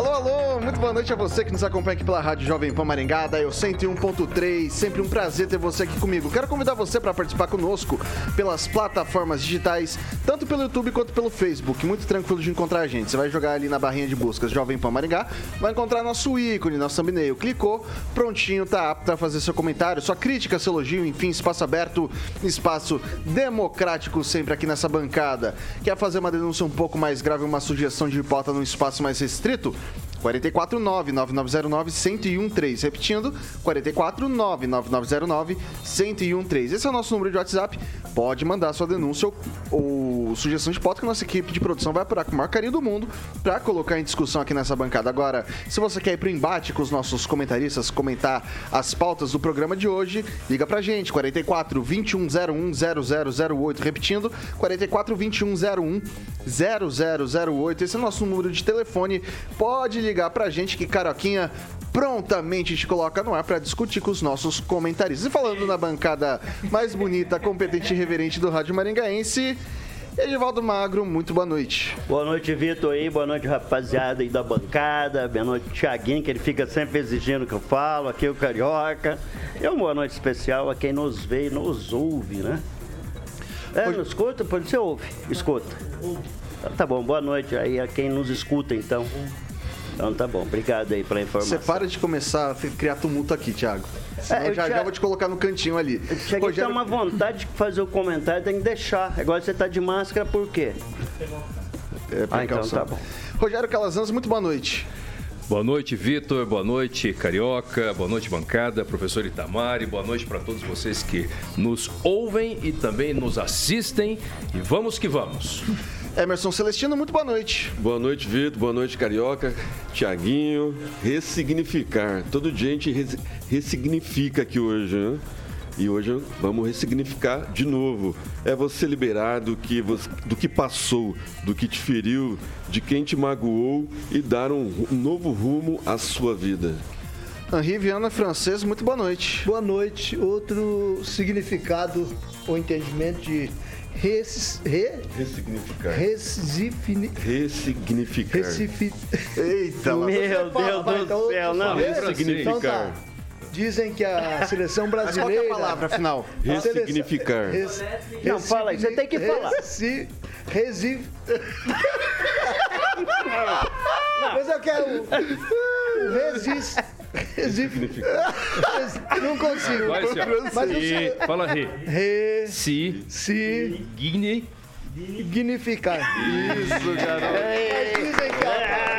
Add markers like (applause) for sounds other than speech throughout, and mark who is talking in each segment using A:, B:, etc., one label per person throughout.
A: Alô, alô, muito boa noite a você que nos acompanha aqui pela Rádio Jovem Pan Maringá, da eu 101.3. Sempre um prazer ter você aqui comigo. Quero convidar você para participar conosco pelas plataformas digitais, tanto pelo YouTube quanto pelo Facebook. Muito tranquilo de encontrar a gente. Você vai jogar ali na barrinha de buscas Jovem Pan Maringá, vai encontrar nosso ícone, nosso thumbnail. Clicou, prontinho, tá apto a fazer seu comentário, sua crítica, seu elogio, enfim, espaço aberto, espaço democrático sempre aqui nessa bancada. Quer fazer uma denúncia um pouco mais grave, uma sugestão de pauta num espaço mais restrito? 449-9909-1013. Repetindo, 449-9909-1013. Esse é o nosso número de WhatsApp. Pode mandar sua denúncia ou, ou, sugestão de pauta que a nossa equipe de produção vai apurar com o maior carinho do mundo para colocar em discussão aqui nessa bancada. Agora, se você quer ir pro embate com os nossos comentaristas, comentar as pautas do programa de hoje, liga pra gente, 44 2101 0008. Repetindo, 44 2101 0008. Esse é o nosso número de telefone. Pode ligar pra gente que Caroquinha prontamente te coloca no ar para discutir com os nossos comentaristas. E falando na bancada mais bonita, competente e reverente do Rádio Maringaense, Edivaldo Magro, muito boa noite.
B: Boa noite, Vitor aí, boa noite, rapaziada aí da bancada, boa noite, Thiaguinho, que ele fica sempre exigindo que eu falo, aqui o Carioca. E uma boa noite especial a quem nos vê e nos ouve, né? É, nos escuta? Pode ser ouve, escuta. Tá bom, boa noite aí a quem nos escuta, então. Então tá bom, obrigado aí pela informação.
A: Você para de começar a criar tumulto aqui, Thiago. Senão é, já, já vou te colocar no cantinho ali.
B: Chega Rogério... tem uma vontade de fazer o comentário, tem que deixar. Agora você tá de máscara por quê?
A: É, ah, então tá bom. Rogério Calazans, muito boa noite.
C: Boa noite, Vitor. Boa noite, Carioca. Boa noite, bancada. Professor Itamari. Boa noite para todos vocês que nos ouvem e também nos assistem. E vamos que vamos.
A: Emerson Celestino, muito boa noite.
D: Boa noite, Vitor. Boa noite, Carioca. Tiaguinho. Ressignificar. Todo dia a gente ressignifica aqui hoje, né? E hoje vamos ressignificar de novo. É você liberar do que, você, do que passou, do que te feriu, de quem te magoou e dar um, um novo rumo à sua vida.
A: Henri Viana Francês, muito boa noite.
E: Boa noite. Outro significado ou entendimento de Res, re,
D: ressignificar.
E: Resifini,
D: ressignificar.
E: Recifi...
B: Eita, Meu Deus do então, céu, não.
D: Ressignificar. Então, tá.
E: Dizem que a seleção brasileira.
A: qual é a palavra final?
D: Ressignificar.
B: Res, não, fala aí, você tem que falar.
E: Resi, resi... (laughs) Mas eu quero. Resist.
D: Significa.
E: Não consigo.
C: Vai, Mas e, fala re.
E: Re.
C: Si.
E: Si. Significar.
A: Isso, garoto.
E: Mas dizem que a,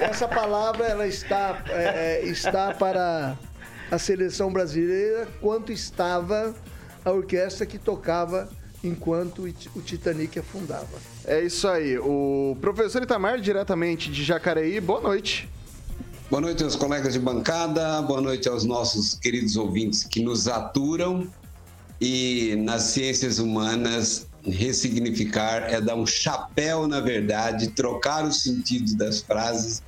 E: essa palavra ela está, é, é, está para a seleção brasileira quanto estava a orquestra que tocava enquanto o Titanic afundava.
A: É isso aí. O professor Itamar, diretamente de Jacareí, boa noite.
F: Boa noite aos colegas de bancada, boa noite aos nossos queridos ouvintes que nos aturam. E nas ciências humanas, ressignificar é dar um chapéu na verdade, trocar o sentido das frases.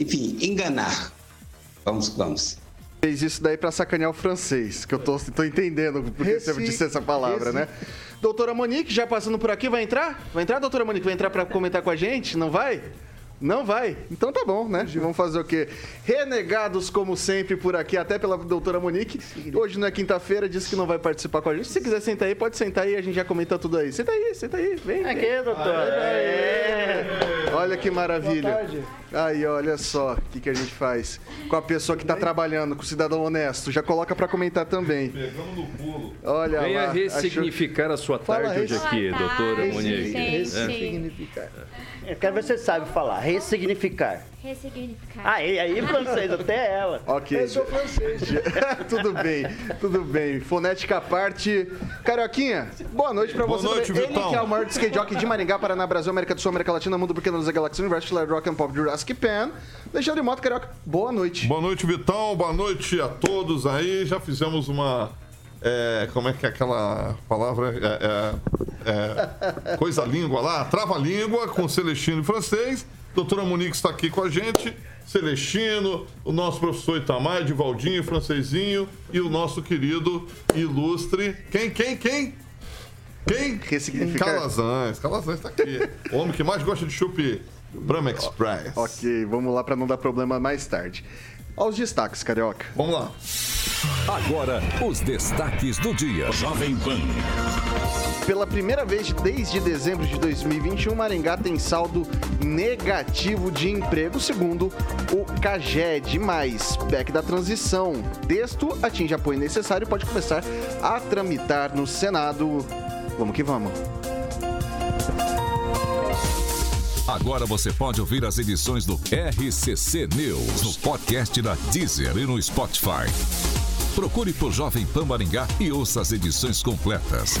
F: Enfim, enganar. Vamos, vamos.
A: Fez isso daí para sacanear o francês, que eu tô, tô entendendo porque Reci... você disse essa palavra, Reci... né? Doutora Monique, já passando por aqui, vai entrar? Vai entrar, doutora Monique? Vai entrar para comentar com a gente? Não vai? Não vai? Então tá bom, né? Vamos fazer o quê? Renegados, como sempre, por aqui, até pela doutora Monique. Hoje não é quinta-feira, disse que não vai participar com a gente. Se quiser sentar aí, pode sentar aí, a gente já comenta tudo aí. Senta aí, senta aí, vem.
B: Aqui, vem. doutora. Aê.
A: Olha que maravilha.
E: Boa tarde.
A: Aí, olha só o que, que a gente faz com a pessoa que tá trabalhando, com o cidadão honesto. Já coloca pra comentar também.
G: Pegamos no pulo.
A: Olha
C: Venha
A: lá.
C: ressignificar a sua
E: Fala
C: tarde hoje
E: res-
C: aqui, doutora Monique.
H: gente.
E: Ressignificar.
B: Eu quero ver se você sabe falar. Ressignificar.
H: Ressignificar.
B: Aí, aí, francês, até ela.
A: Ok.
E: Eu sou francês. (laughs)
A: tudo bem, tudo bem. Fonética à parte. Carioquinha, boa noite pra
G: Boa
A: você.
G: noite,
A: Ele
G: Vitão.
A: que é o maior skate jockey de Maringá, Paraná, Brasil, América do Sul, América Latina, Mundo Pequeno, Luz, Galáxia, Universo, Stellar Rock and Pop, Jurassic Pan. Alexandre Moto, Carioca, boa noite.
G: Boa noite, Vitão. Boa noite a todos aí. Já fizemos uma. É, como é que é aquela palavra? É, é, é, coisa língua lá, trava-língua com Celestino em francês. Doutora Monique está aqui com a gente. Celestino, o nosso professor Itamar, Divaldinho, francesinho e o nosso querido ilustre. Quem, quem, quem? Quem?
A: Ressignificar.
G: Calazans. Calazans está aqui. O homem que mais gosta de chope. Brahma Express.
A: Ok, vamos lá pra não dar problema mais tarde. Aos destaques, Carioca.
G: Vamos lá.
I: Agora, os destaques do dia. Jovem Pan.
A: Pela primeira vez desde dezembro de 2021, Maringá tem saldo negativo de emprego, segundo o CAGED. Mais PEC da transição. Texto atinge apoio necessário e pode começar a tramitar no Senado. Vamos que vamos.
I: Agora você pode ouvir as edições do RCC News no podcast da Deezer e no Spotify. Procure por Jovem Pan Maringá e ouça as edições completas.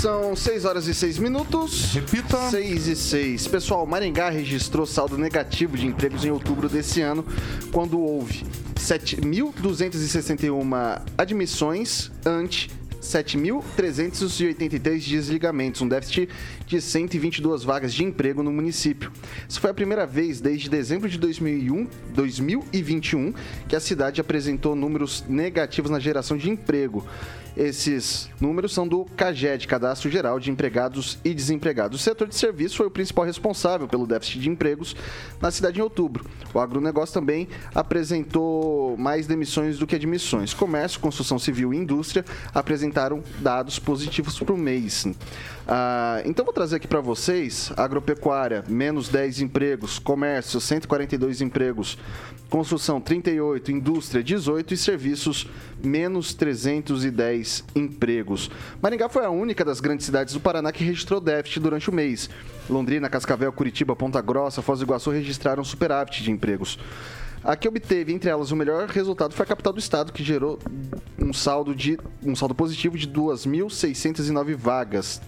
A: São 6 horas e 6 minutos.
G: Repita.
A: 6 e 6. Pessoal, Maringá registrou saldo negativo de empregos em outubro desse ano, quando houve 7.261 admissões ante 7.383 desligamentos, um déficit de 122 vagas de emprego no município. Isso foi a primeira vez desde dezembro de 2001, 2021 que a cidade apresentou números negativos na geração de emprego. Esses números são do CAGED, Cadastro Geral de Empregados e Desempregados. O setor de serviços foi o principal responsável pelo déficit de empregos na cidade em outubro. O agronegócio também apresentou mais demissões do que admissões. Comércio, construção civil e indústria apresentaram dados positivos para o mês. Ah, então vou trazer aqui para vocês, agropecuária, menos 10 empregos, comércio, 142 empregos, construção, 38, indústria, 18 e serviços, menos 310 empregos. Maringá foi a única das grandes cidades do Paraná que registrou déficit durante o mês. Londrina, Cascavel, Curitiba, Ponta Grossa, Foz do Iguaçu registraram superávit de empregos. A que obteve, entre elas, o melhor resultado foi a capital do estado, que gerou um saldo, de, um saldo positivo de 2.609 vagas.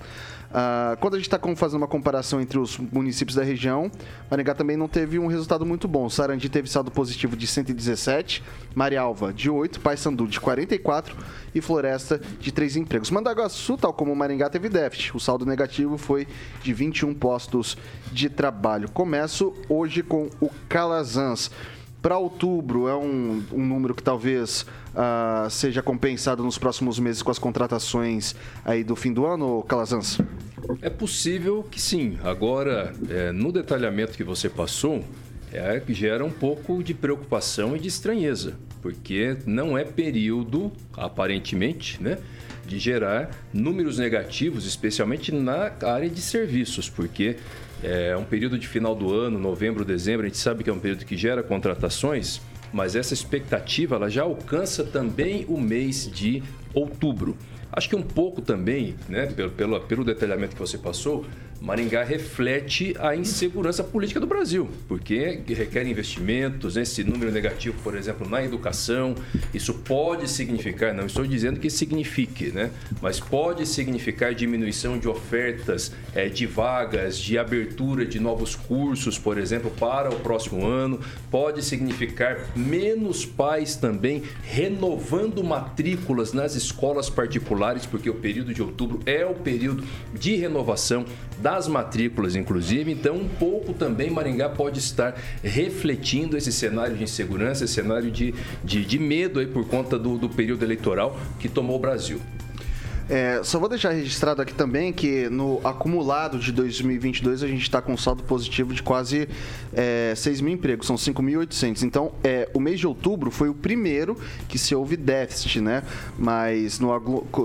A: Ah, quando a gente está fazendo uma comparação entre os municípios da região, Maringá também não teve um resultado muito bom. Sarandi teve saldo positivo de 117, Marialva de 8, Paysandu de 44 e Floresta de 3 empregos. Mandaguaçu, tal como Maringá, teve déficit. O saldo negativo foi de 21 postos de trabalho. Começo hoje com o Calazans. Para outubro é um, um número que talvez ah, seja compensado nos próximos meses com as contratações aí do fim do ano, Calazans?
C: É possível que sim. Agora, é, no detalhamento que você passou, é, gera um pouco de preocupação e de estranheza, porque não é período, aparentemente, né, de gerar números negativos, especialmente na área de serviços, porque é um período de final do ano, novembro, dezembro, a gente sabe que é um período que gera contratações, mas essa expectativa ela já alcança também o mês de outubro. Acho que um pouco também, né, pelo, pelo, pelo detalhamento que você passou, Maringá reflete a insegurança política do Brasil, porque requer investimentos, esse número negativo, por exemplo, na educação, isso pode significar, não estou dizendo que signifique, né? mas pode significar diminuição de ofertas é, de vagas, de abertura de novos cursos, por exemplo, para o próximo ano, pode significar menos pais também renovando matrículas nas escolas particulares, porque o período de outubro é o período de renovação das matrículas, inclusive. Então, um pouco também Maringá pode estar refletindo esse cenário de insegurança, esse cenário de, de, de medo aí por conta do, do período eleitoral que tomou o Brasil.
A: É, só vou deixar registrado aqui também que no acumulado de 2022 a gente está com saldo positivo de quase é, 6 mil empregos, são 5.800. Então, é, o mês de outubro foi o primeiro que se houve déficit, né? Mas no,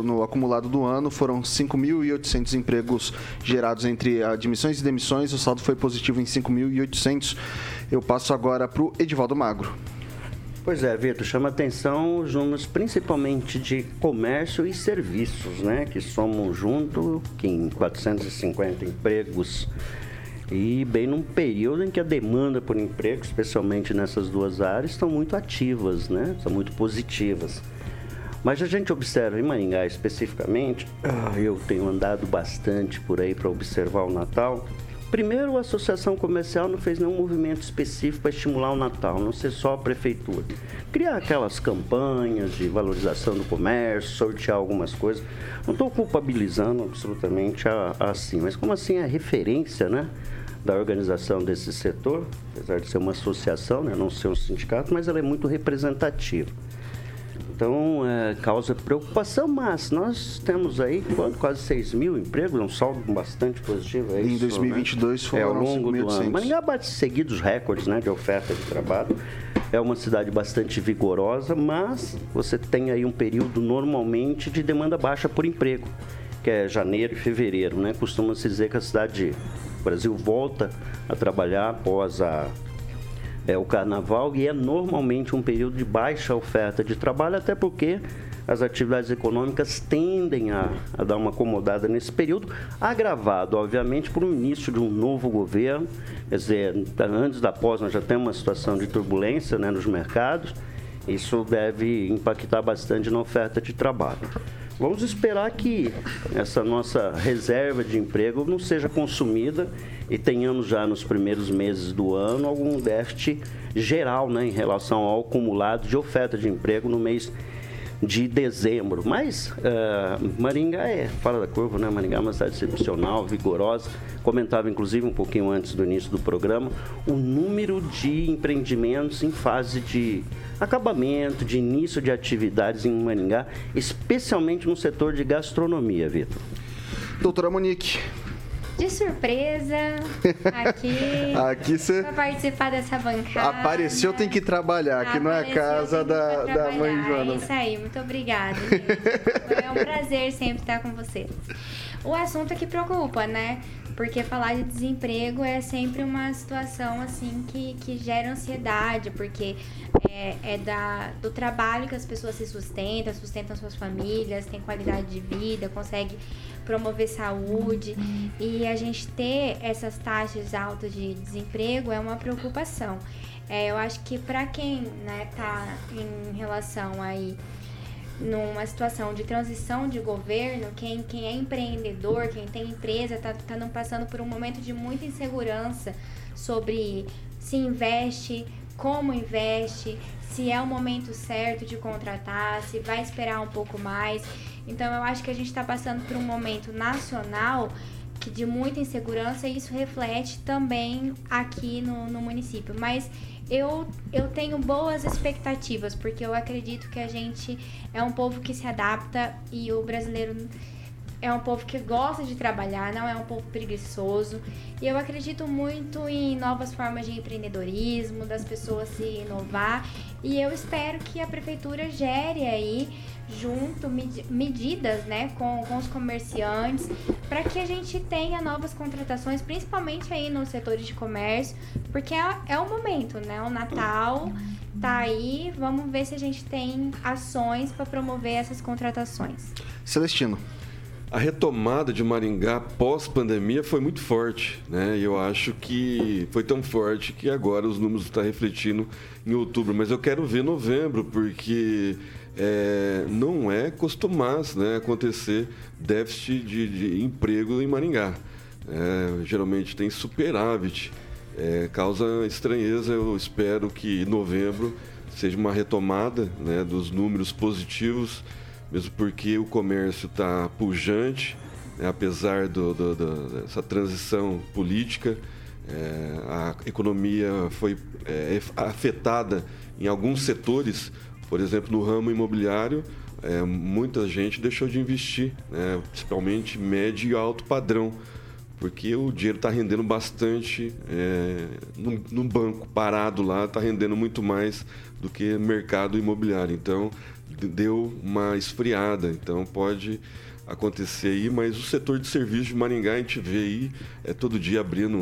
A: no acumulado do ano foram 5.800 empregos gerados entre admissões e demissões. O saldo foi positivo em 5.800. Eu passo agora para o Edivaldo Magro.
B: Pois é, Vitor, chama atenção os números principalmente de comércio e serviços, né? Que somam junto em 450 empregos e bem num período em que a demanda por emprego, especialmente nessas duas áreas, estão muito ativas, né? São muito positivas. Mas a gente observa em Maringá especificamente, ah, eu tenho andado bastante por aí para observar o Natal. Primeiro, a associação comercial não fez nenhum movimento específico para estimular o Natal, não ser só a prefeitura. Criar aquelas campanhas de valorização do comércio, sortear algumas coisas. Não estou culpabilizando absolutamente a, a assim, mas como assim é referência, né? da organização desse setor, apesar de ser uma associação, né, não ser um sindicato, mas ela é muito representativa. Então, é, causa preocupação, mas nós temos aí quanto, quase 6 mil empregos, um saldo bastante positivo. É
A: em
B: isso,
A: 2022
B: né?
A: foram
B: é, ao longo do ano. Maringá bate seguidos recordes né, de oferta de trabalho. É uma cidade bastante vigorosa, mas você tem aí um período normalmente de demanda baixa por emprego, que é janeiro e fevereiro. Né? Costuma-se dizer que a cidade, o Brasil volta a trabalhar após a é o carnaval e é normalmente um período de baixa oferta de trabalho, até porque as atividades econômicas tendem a, a dar uma acomodada nesse período, agravado, obviamente, por um início de um novo governo. Quer dizer, antes da pós, nós já temos uma situação de turbulência né, nos mercados. Isso deve impactar bastante na oferta de trabalho. Vamos esperar que essa nossa reserva de emprego não seja consumida e tenhamos já nos primeiros meses do ano algum déficit geral né, em relação ao acumulado de oferta de emprego no mês de dezembro. Mas uh, Maringá é fora da curva, né? Maringá é uma cidade excepcional, vigorosa. Comentava, inclusive, um pouquinho antes do início do programa, o número de empreendimentos em fase de acabamento, de início de atividades em Maringá, especialmente no setor de gastronomia, Vitor.
A: Doutora Monique,
H: de surpresa aqui. (laughs)
A: aqui você.
H: Pra participar dessa bancada.
A: Apareceu, tem que trabalhar. Aqui não é a casa da, da mãe Joana.
H: É isso aí, muito obrigada. Gente. É um prazer sempre estar com vocês. O assunto é que preocupa, né? Porque falar de desemprego é sempre uma situação assim que, que gera ansiedade, porque é, é da, do trabalho que as pessoas se sustentam, sustentam suas famílias, têm qualidade de vida, conseguem promover saúde. E a gente ter essas taxas altas de desemprego é uma preocupação. É, eu acho que para quem né, tá em relação aí numa situação de transição de governo, quem, quem é empreendedor, quem tem empresa, está tá, tá passando por um momento de muita insegurança sobre se investe, como investe, se é o momento certo de contratar, se vai esperar um pouco mais. Então eu acho que a gente está passando por um momento nacional que de muita insegurança e isso reflete também aqui no, no município. Mas eu, eu tenho boas expectativas, porque eu acredito que a gente é um povo que se adapta e o brasileiro é um povo que gosta de trabalhar, não é um povo preguiçoso. E eu acredito muito em novas formas de empreendedorismo, das pessoas se inovar. E eu espero que a prefeitura gere aí junto medidas né, com, com os comerciantes para que a gente tenha novas contratações, principalmente aí nos setores de comércio, porque é, é o momento, né? O Natal tá aí, vamos ver se a gente tem ações para promover essas contratações.
A: Celestino.
D: A retomada de Maringá pós-pandemia foi muito forte, né? E eu acho que foi tão forte que agora os números estão refletindo em outubro. Mas eu quero ver novembro, porque é, não é costumaz né, acontecer déficit de, de emprego em Maringá. É, geralmente tem superávit. É, causa estranheza, eu espero que em novembro seja uma retomada né, dos números positivos, mesmo porque o comércio está pujante, né, apesar do, do, do, dessa transição política, é, a economia foi é, afetada em alguns setores Por exemplo, no ramo imobiliário, é, muita gente deixou de investir, né? principalmente médio e alto padrão, porque o dinheiro está rendendo bastante no, no, banco, parado lá, está rendendo muito mais do que mercado imobiliário. Então, deu uma esfriada. Então, pode acontecer aí, mas o setor de serviço de Maringá a gente vê aí é todo dia abrindo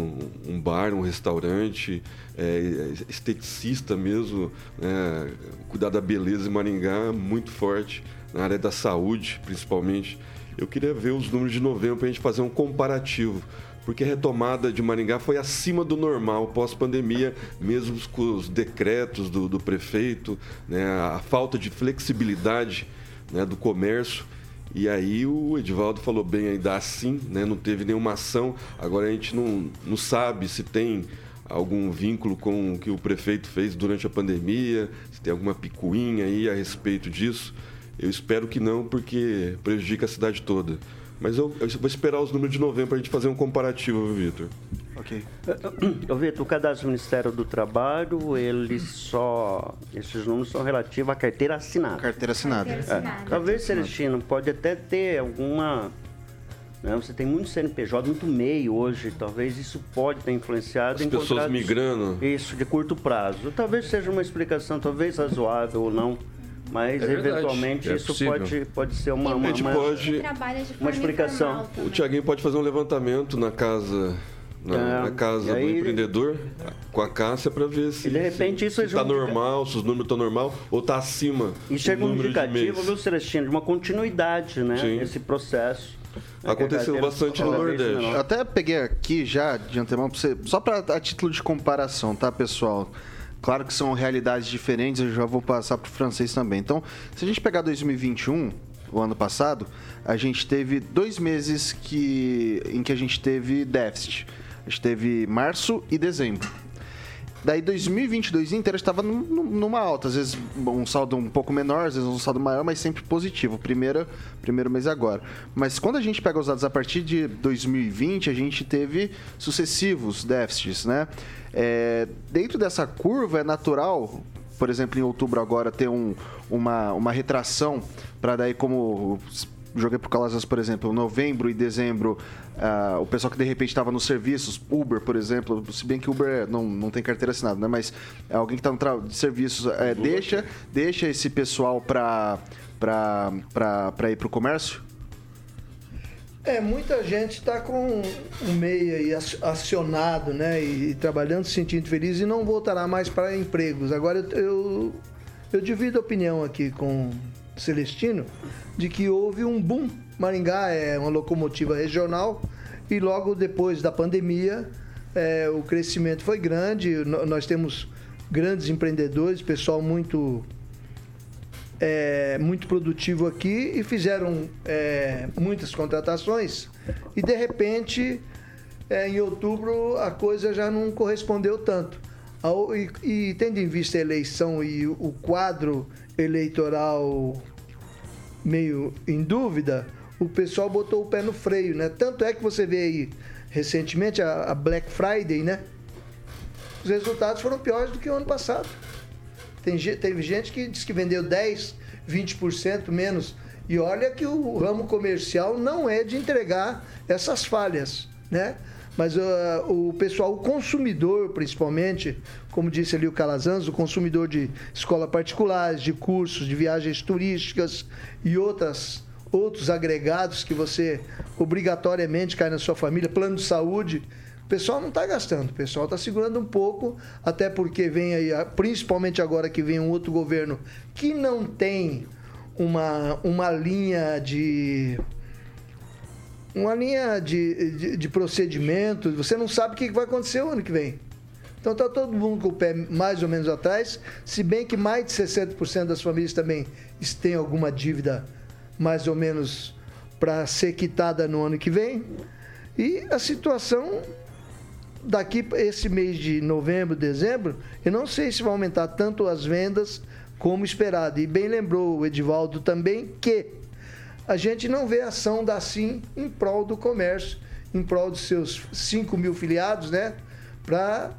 D: um bar, um restaurante, é, esteticista mesmo, né, cuidar da beleza em Maringá muito forte, na área da saúde principalmente. Eu queria ver os números de novembro para a gente fazer um comparativo porque a retomada de Maringá foi acima do normal pós-pandemia, mesmo com os decretos do, do prefeito, né, a falta de flexibilidade né, do comércio. E aí o Edivaldo falou bem aí da sim, né? Não teve nenhuma ação. Agora a gente não, não sabe se tem algum vínculo com o que o prefeito fez durante a pandemia, se tem alguma picuinha aí a respeito disso. Eu espero que não, porque prejudica a cidade toda. Mas eu, eu vou esperar os números de novembro para a gente fazer um comparativo, Vitor.
B: Ok. Ô, Vitor, o cadastro do Ministério do Trabalho, ele só. Esses números são relativos à carteira assinada.
A: Carteira assinada.
B: Carteira assinada. É. Talvez, Celestino, pode até ter alguma. Né? Você tem muito CNPJ, muito MEI hoje. Talvez isso pode ter influenciado
D: As em pessoas migrando.
B: Isso, de curto prazo. Talvez seja uma explicação, talvez razoável ou não mas é eventualmente é isso pode, pode ser uma, uma,
D: uma,
B: pode, uma explicação.
D: O Tiaguinho pode fazer um levantamento na casa na, é, na casa aí, do empreendedor com a Cássia para ver se,
B: de repente isso
D: está normal, se os números estão normal ou está acima.
B: Isso é um indicativo, viu, Celestino, de uma continuidade, né? Sim. Esse processo.
D: Aconteceu bastante no Nordeste.
A: Até peguei aqui já de antemão, você, só para a título de comparação, tá, pessoal? Claro que são realidades diferentes, eu já vou passar para o francês também. Então, se a gente pegar 2021, o ano passado, a gente teve dois meses que, em que a gente teve déficit. A gente teve março e dezembro. Daí 2022 inteiro estava numa alta, às vezes um saldo um pouco menor, às vezes um saldo maior, mas sempre positivo. Primeiro, primeiro mês agora. Mas quando a gente pega os dados a partir de 2020, a gente teve sucessivos déficits, né? É, dentro dessa curva é natural, por exemplo, em outubro agora ter um, uma, uma retração para daí como joguei pro Calazans, por exemplo, novembro e dezembro, uh, o pessoal que de repente estava nos serviços, Uber, por exemplo, se bem que Uber não, não tem carteira assinada, né? Mas é alguém que está no de serviços, é, deixa, deixa esse pessoal para para ir para o comércio?
E: É, muita gente está com o meio aí acionado, né? E, e, trabalhando, se sentindo feliz e não voltará mais para empregos. Agora eu, eu, divido a opinião aqui com Celestino de que houve um boom. Maringá é uma locomotiva regional e logo depois da pandemia é, o crescimento foi grande. Nós temos grandes empreendedores, pessoal muito é, muito produtivo aqui e fizeram é, muitas contratações e de repente é, em outubro a coisa já não correspondeu tanto. E, e tendo em vista a eleição e o quadro eleitoral meio em dúvida, o pessoal botou o pé no freio, né? Tanto é que você vê aí recentemente a, a Black Friday, né? Os resultados foram piores do que o ano passado. Tem, teve gente que disse que vendeu 10, 20% menos. E olha que o ramo comercial não é de entregar essas falhas, né? Mas uh, o pessoal, o consumidor principalmente, como disse ali o Calazans, o consumidor de escola particulares, de cursos, de viagens turísticas e outras outros agregados que você obrigatoriamente cai na sua família, plano de saúde, pessoal não está gastando, o pessoal está segurando um pouco, até porque vem aí, principalmente agora que vem um outro governo que não tem uma, uma linha de uma linha de, de, de procedimento, você não sabe o que vai acontecer o ano que vem. Então está todo mundo com o pé mais ou menos atrás, se bem que mais de 60% das famílias também têm alguma dívida mais ou menos para ser quitada no ano que vem. E a situação daqui esse mês de novembro, dezembro, eu não sei se vai aumentar tanto as vendas como esperado. E bem lembrou o Edivaldo também que a gente não vê ação da SIM em prol do comércio, em prol dos seus 5 mil filiados, né? Para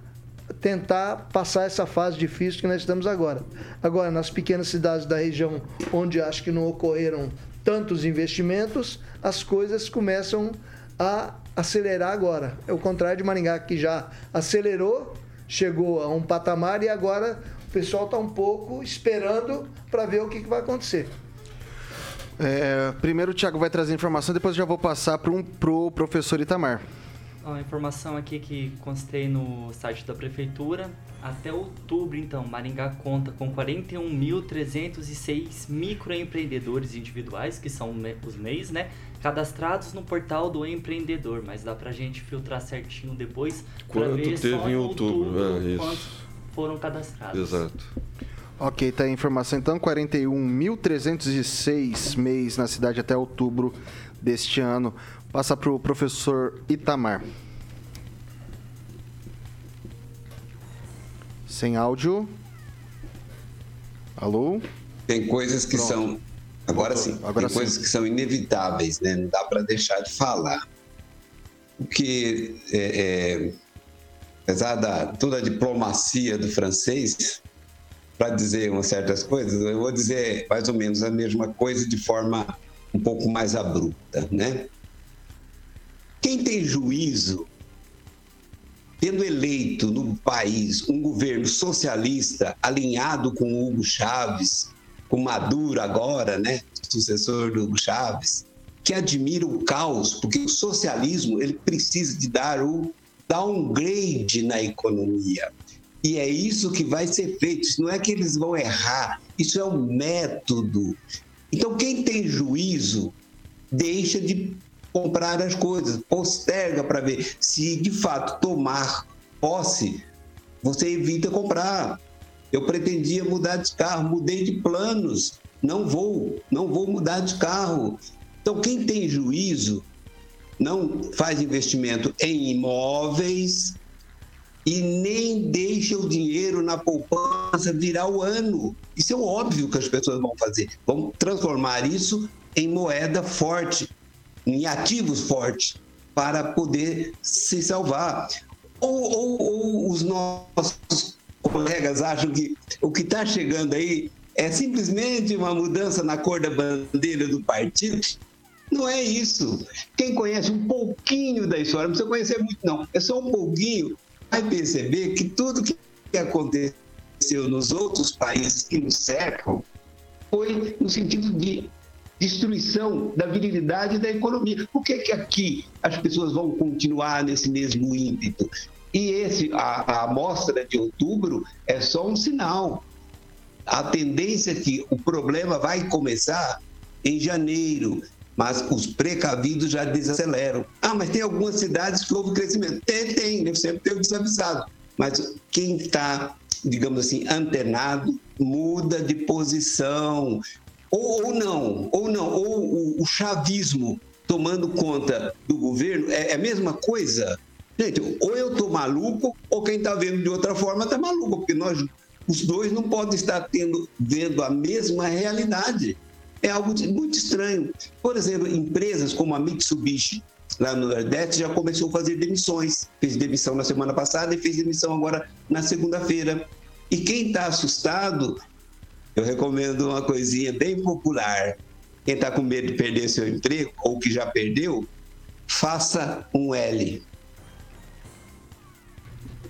E: tentar passar essa fase difícil que nós estamos agora. Agora, nas pequenas cidades da região onde acho que não ocorreram tantos investimentos, as coisas começam a acelerar agora. É o contrário de Maringá, que já acelerou, chegou a um patamar e agora o pessoal está um pouco esperando para ver o que, que vai acontecer.
A: É, primeiro o Thiago vai trazer informação, depois já vou passar para um, pro professor Itamar.
J: A informação aqui que constei no site da prefeitura, até outubro, então, Maringá conta com 41.306 microempreendedores individuais, que são os MEIs, né? Cadastrados no portal do empreendedor, mas dá pra gente filtrar certinho depois para ver
D: teve
J: só
D: em outubro,
J: outubro,
D: é, isso.
J: quantos foram cadastrados.
D: Exato.
A: Ok, tá a informação então, 41.306 mês na cidade até outubro deste ano. Passa para o professor Itamar. Sem áudio. Alô?
F: Tem coisas que
A: Pronto.
F: são. Agora sim,
A: Agora
F: tem
A: sim.
F: coisas que são inevitáveis, né? Não dá para deixar de falar. Porque, é, é, apesar da toda a diplomacia do francês, para dizer umas certas coisas, eu vou dizer mais ou menos a mesma coisa de forma um pouco mais abrupta, né? Quem tem juízo, tendo eleito no país um governo socialista alinhado com Hugo Chávez, com Maduro agora, né, sucessor do Chávez, que admira o caos, porque o socialismo ele precisa de dar o downgrade na economia. E é isso que vai ser feito. Isso não é que eles vão errar, isso é um método. Então, quem tem juízo, deixa de comprar as coisas, posterga para ver se de fato tomar posse, você evita comprar. Eu pretendia mudar de carro, mudei de planos, não vou, não vou mudar de carro. Então, quem tem juízo não faz investimento em imóveis e nem deixa o dinheiro na poupança virar o ano. Isso é óbvio que as pessoas vão fazer. Vão transformar isso em moeda forte, em ativos fortes, para poder se salvar. Ou, ou- ou os nossos colegas acham que o que está chegando aí é simplesmente uma mudança na cor da bandeira do partido? Não é isso. Quem conhece um pouquinho da história, não precisa conhecer muito, não. É só um pouquinho, vai perceber que tudo que aconteceu nos outros países que nos cercam foi no sentido de destruição da virilidade da economia. Por que, que aqui as pessoas vão continuar nesse mesmo ímpeto? E esse, a, a amostra de outubro é só um sinal. A tendência é que o problema vai começar em janeiro, mas os precavidos já desaceleram. Ah, mas tem algumas cidades que houve crescimento. Tem, tem, né? sempre tem o desavisado. Mas quem está, digamos assim, antenado, muda de posição. Ou, ou não, ou não, ou o, o chavismo tomando conta do governo é, é a mesma coisa. Gente, ou eu tô maluco, ou quem está vendo de outra forma está maluco, porque nós, os dois não podem estar tendo, vendo a mesma realidade. É algo de- muito estranho. Por exemplo, empresas como a Mitsubishi, lá no Nordeste, já começou a fazer demissões. Fez demissão na semana passada e fez demissão agora na segunda-feira. E quem está assustado, eu recomendo uma coisinha bem popular. Quem está com medo de perder seu emprego, ou que já perdeu, faça um L.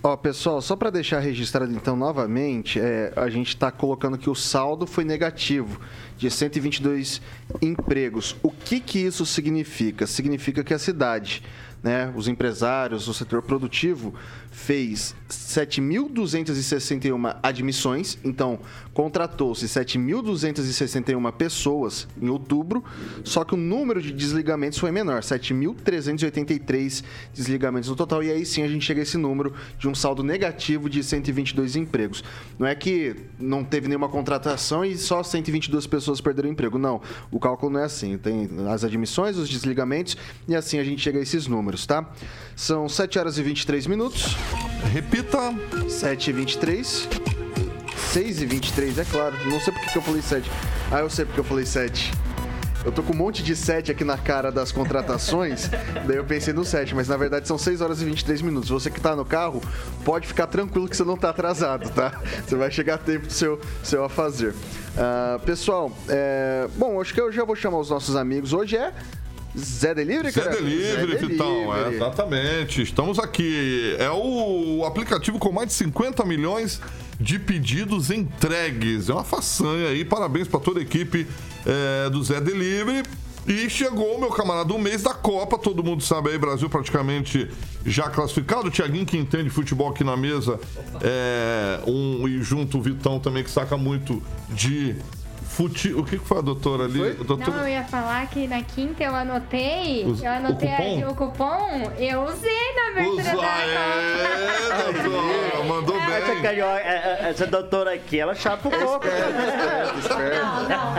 A: Ó, pessoal, só para deixar registrado então novamente, é, a gente está colocando que o saldo foi negativo de 122 empregos. O que que isso significa? Significa que a cidade, né, os empresários, o setor produtivo fez 7.261 admissões, então contratou-se 7.261 pessoas em outubro, só que o número de desligamentos foi menor, 7.383 desligamentos no total, e aí sim a gente chega a esse número de um saldo negativo de 122 empregos. Não é que não teve nenhuma contratação e só 122 pessoas perderam emprego, não. O cálculo não é assim, tem as admissões, os desligamentos, e assim a gente chega a esses números, tá? São 7 horas e 23 minutos.
G: Repita.
A: 7 e 23. 6 e 23, é claro. Não sei porque que eu falei 7. Ah, eu sei porque eu falei 7. Eu tô com um monte de 7 aqui na cara das contratações, (laughs) daí eu pensei no 7, mas na verdade são 6 horas e 23 minutos. Você que tá no carro, pode ficar tranquilo que você não tá atrasado, tá? Você vai chegar a tempo do seu, seu a fazer. Ah, pessoal, é, bom, acho que eu já vou chamar os nossos amigos. Hoje é Zé Delivery,
G: Zé
A: cara?
G: Delivery,
A: Zé
G: Vitão, é,
A: Delivery.
G: exatamente. Estamos aqui. É o aplicativo com mais de 50 milhões de pedidos entregues. É uma façanha aí. Parabéns para toda a equipe é, do Zé Delivery. E chegou meu camarada o mês da Copa, todo mundo sabe aí, Brasil praticamente já classificado. O Tiaguinho que entende futebol aqui na mesa, é, um, e junto o Vitão também que saca muito de fute... O que, foi a doutora ali? O doutor...
H: Não, eu ia falar que na quinta eu anotei,
G: Os-
H: eu anotei
G: o cupom?
H: o cupom, eu usei na abertura
G: Usa,
H: da
G: é, doutora, mandou
B: Essa,
G: bem.
B: carioca, é, é, essa doutora aqui, ela chapa um pouco.
H: Não, não, isso aí (laughs) não.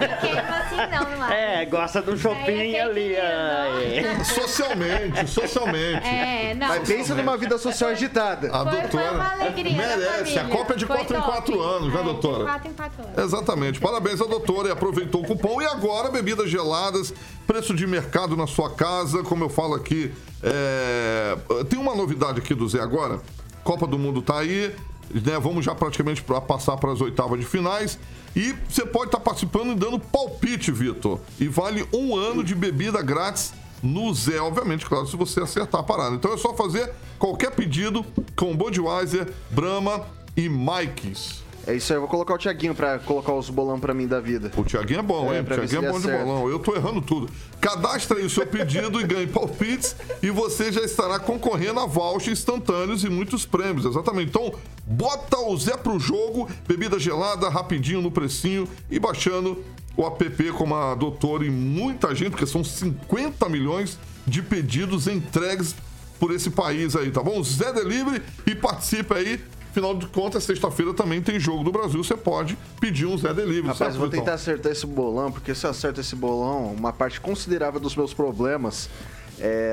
H: Porque assim não, não
B: É, gosta do shopping
H: é
B: ali. ai.
G: Socialmente, socialmente.
H: É, não.
A: Mas pensa numa vida social agitada.
G: A
H: Foi- foi
G: doutora
H: uma alegria
G: merece. A. Copa é de
H: Foi
G: 4 em
H: top.
G: 4 anos, né,
H: É,
G: doutora?
H: De 4 em 4 anos.
G: Exatamente. Parabéns à doutora e aproveitou o cupom. E agora, bebidas geladas, preço de mercado na sua casa. Como eu falo aqui, é, tem uma novidade aqui do Zé agora. Copa do Mundo tá aí. Né? Vamos já praticamente pra passar para as oitavas de finais. E você pode estar participando e dando palpite, Vitor. E vale um ano de bebida grátis no Zé, obviamente, claro, se você acertar a parada. Então é só fazer qualquer pedido com Budweiser, Brahma e Mikes.
A: É isso aí, eu vou colocar o Thiaguinho pra colocar os bolão pra mim da vida.
G: O Tiaguinho é bom,
A: É,
G: hein? O
A: se
G: é bom de
A: acerta.
G: bolão. Eu tô errando tudo. Cadastre aí o seu pedido e ganhe palpites e você já estará concorrendo a vouchers instantâneos e muitos prêmios. Exatamente. Então, bota o Zé pro jogo, bebida gelada, rapidinho no precinho e baixando o app como a doutora e muita gente, porque são 50 milhões de pedidos entregues por esse país aí, tá bom? Zé Delivery e participe aí. Final de contas, sexta-feira também tem jogo do Brasil. Você pode pedir um Zé Delivery.
A: Rapaz, eu vou tentar acertar esse bolão, porque se eu acerto esse bolão, uma parte considerável dos meus problemas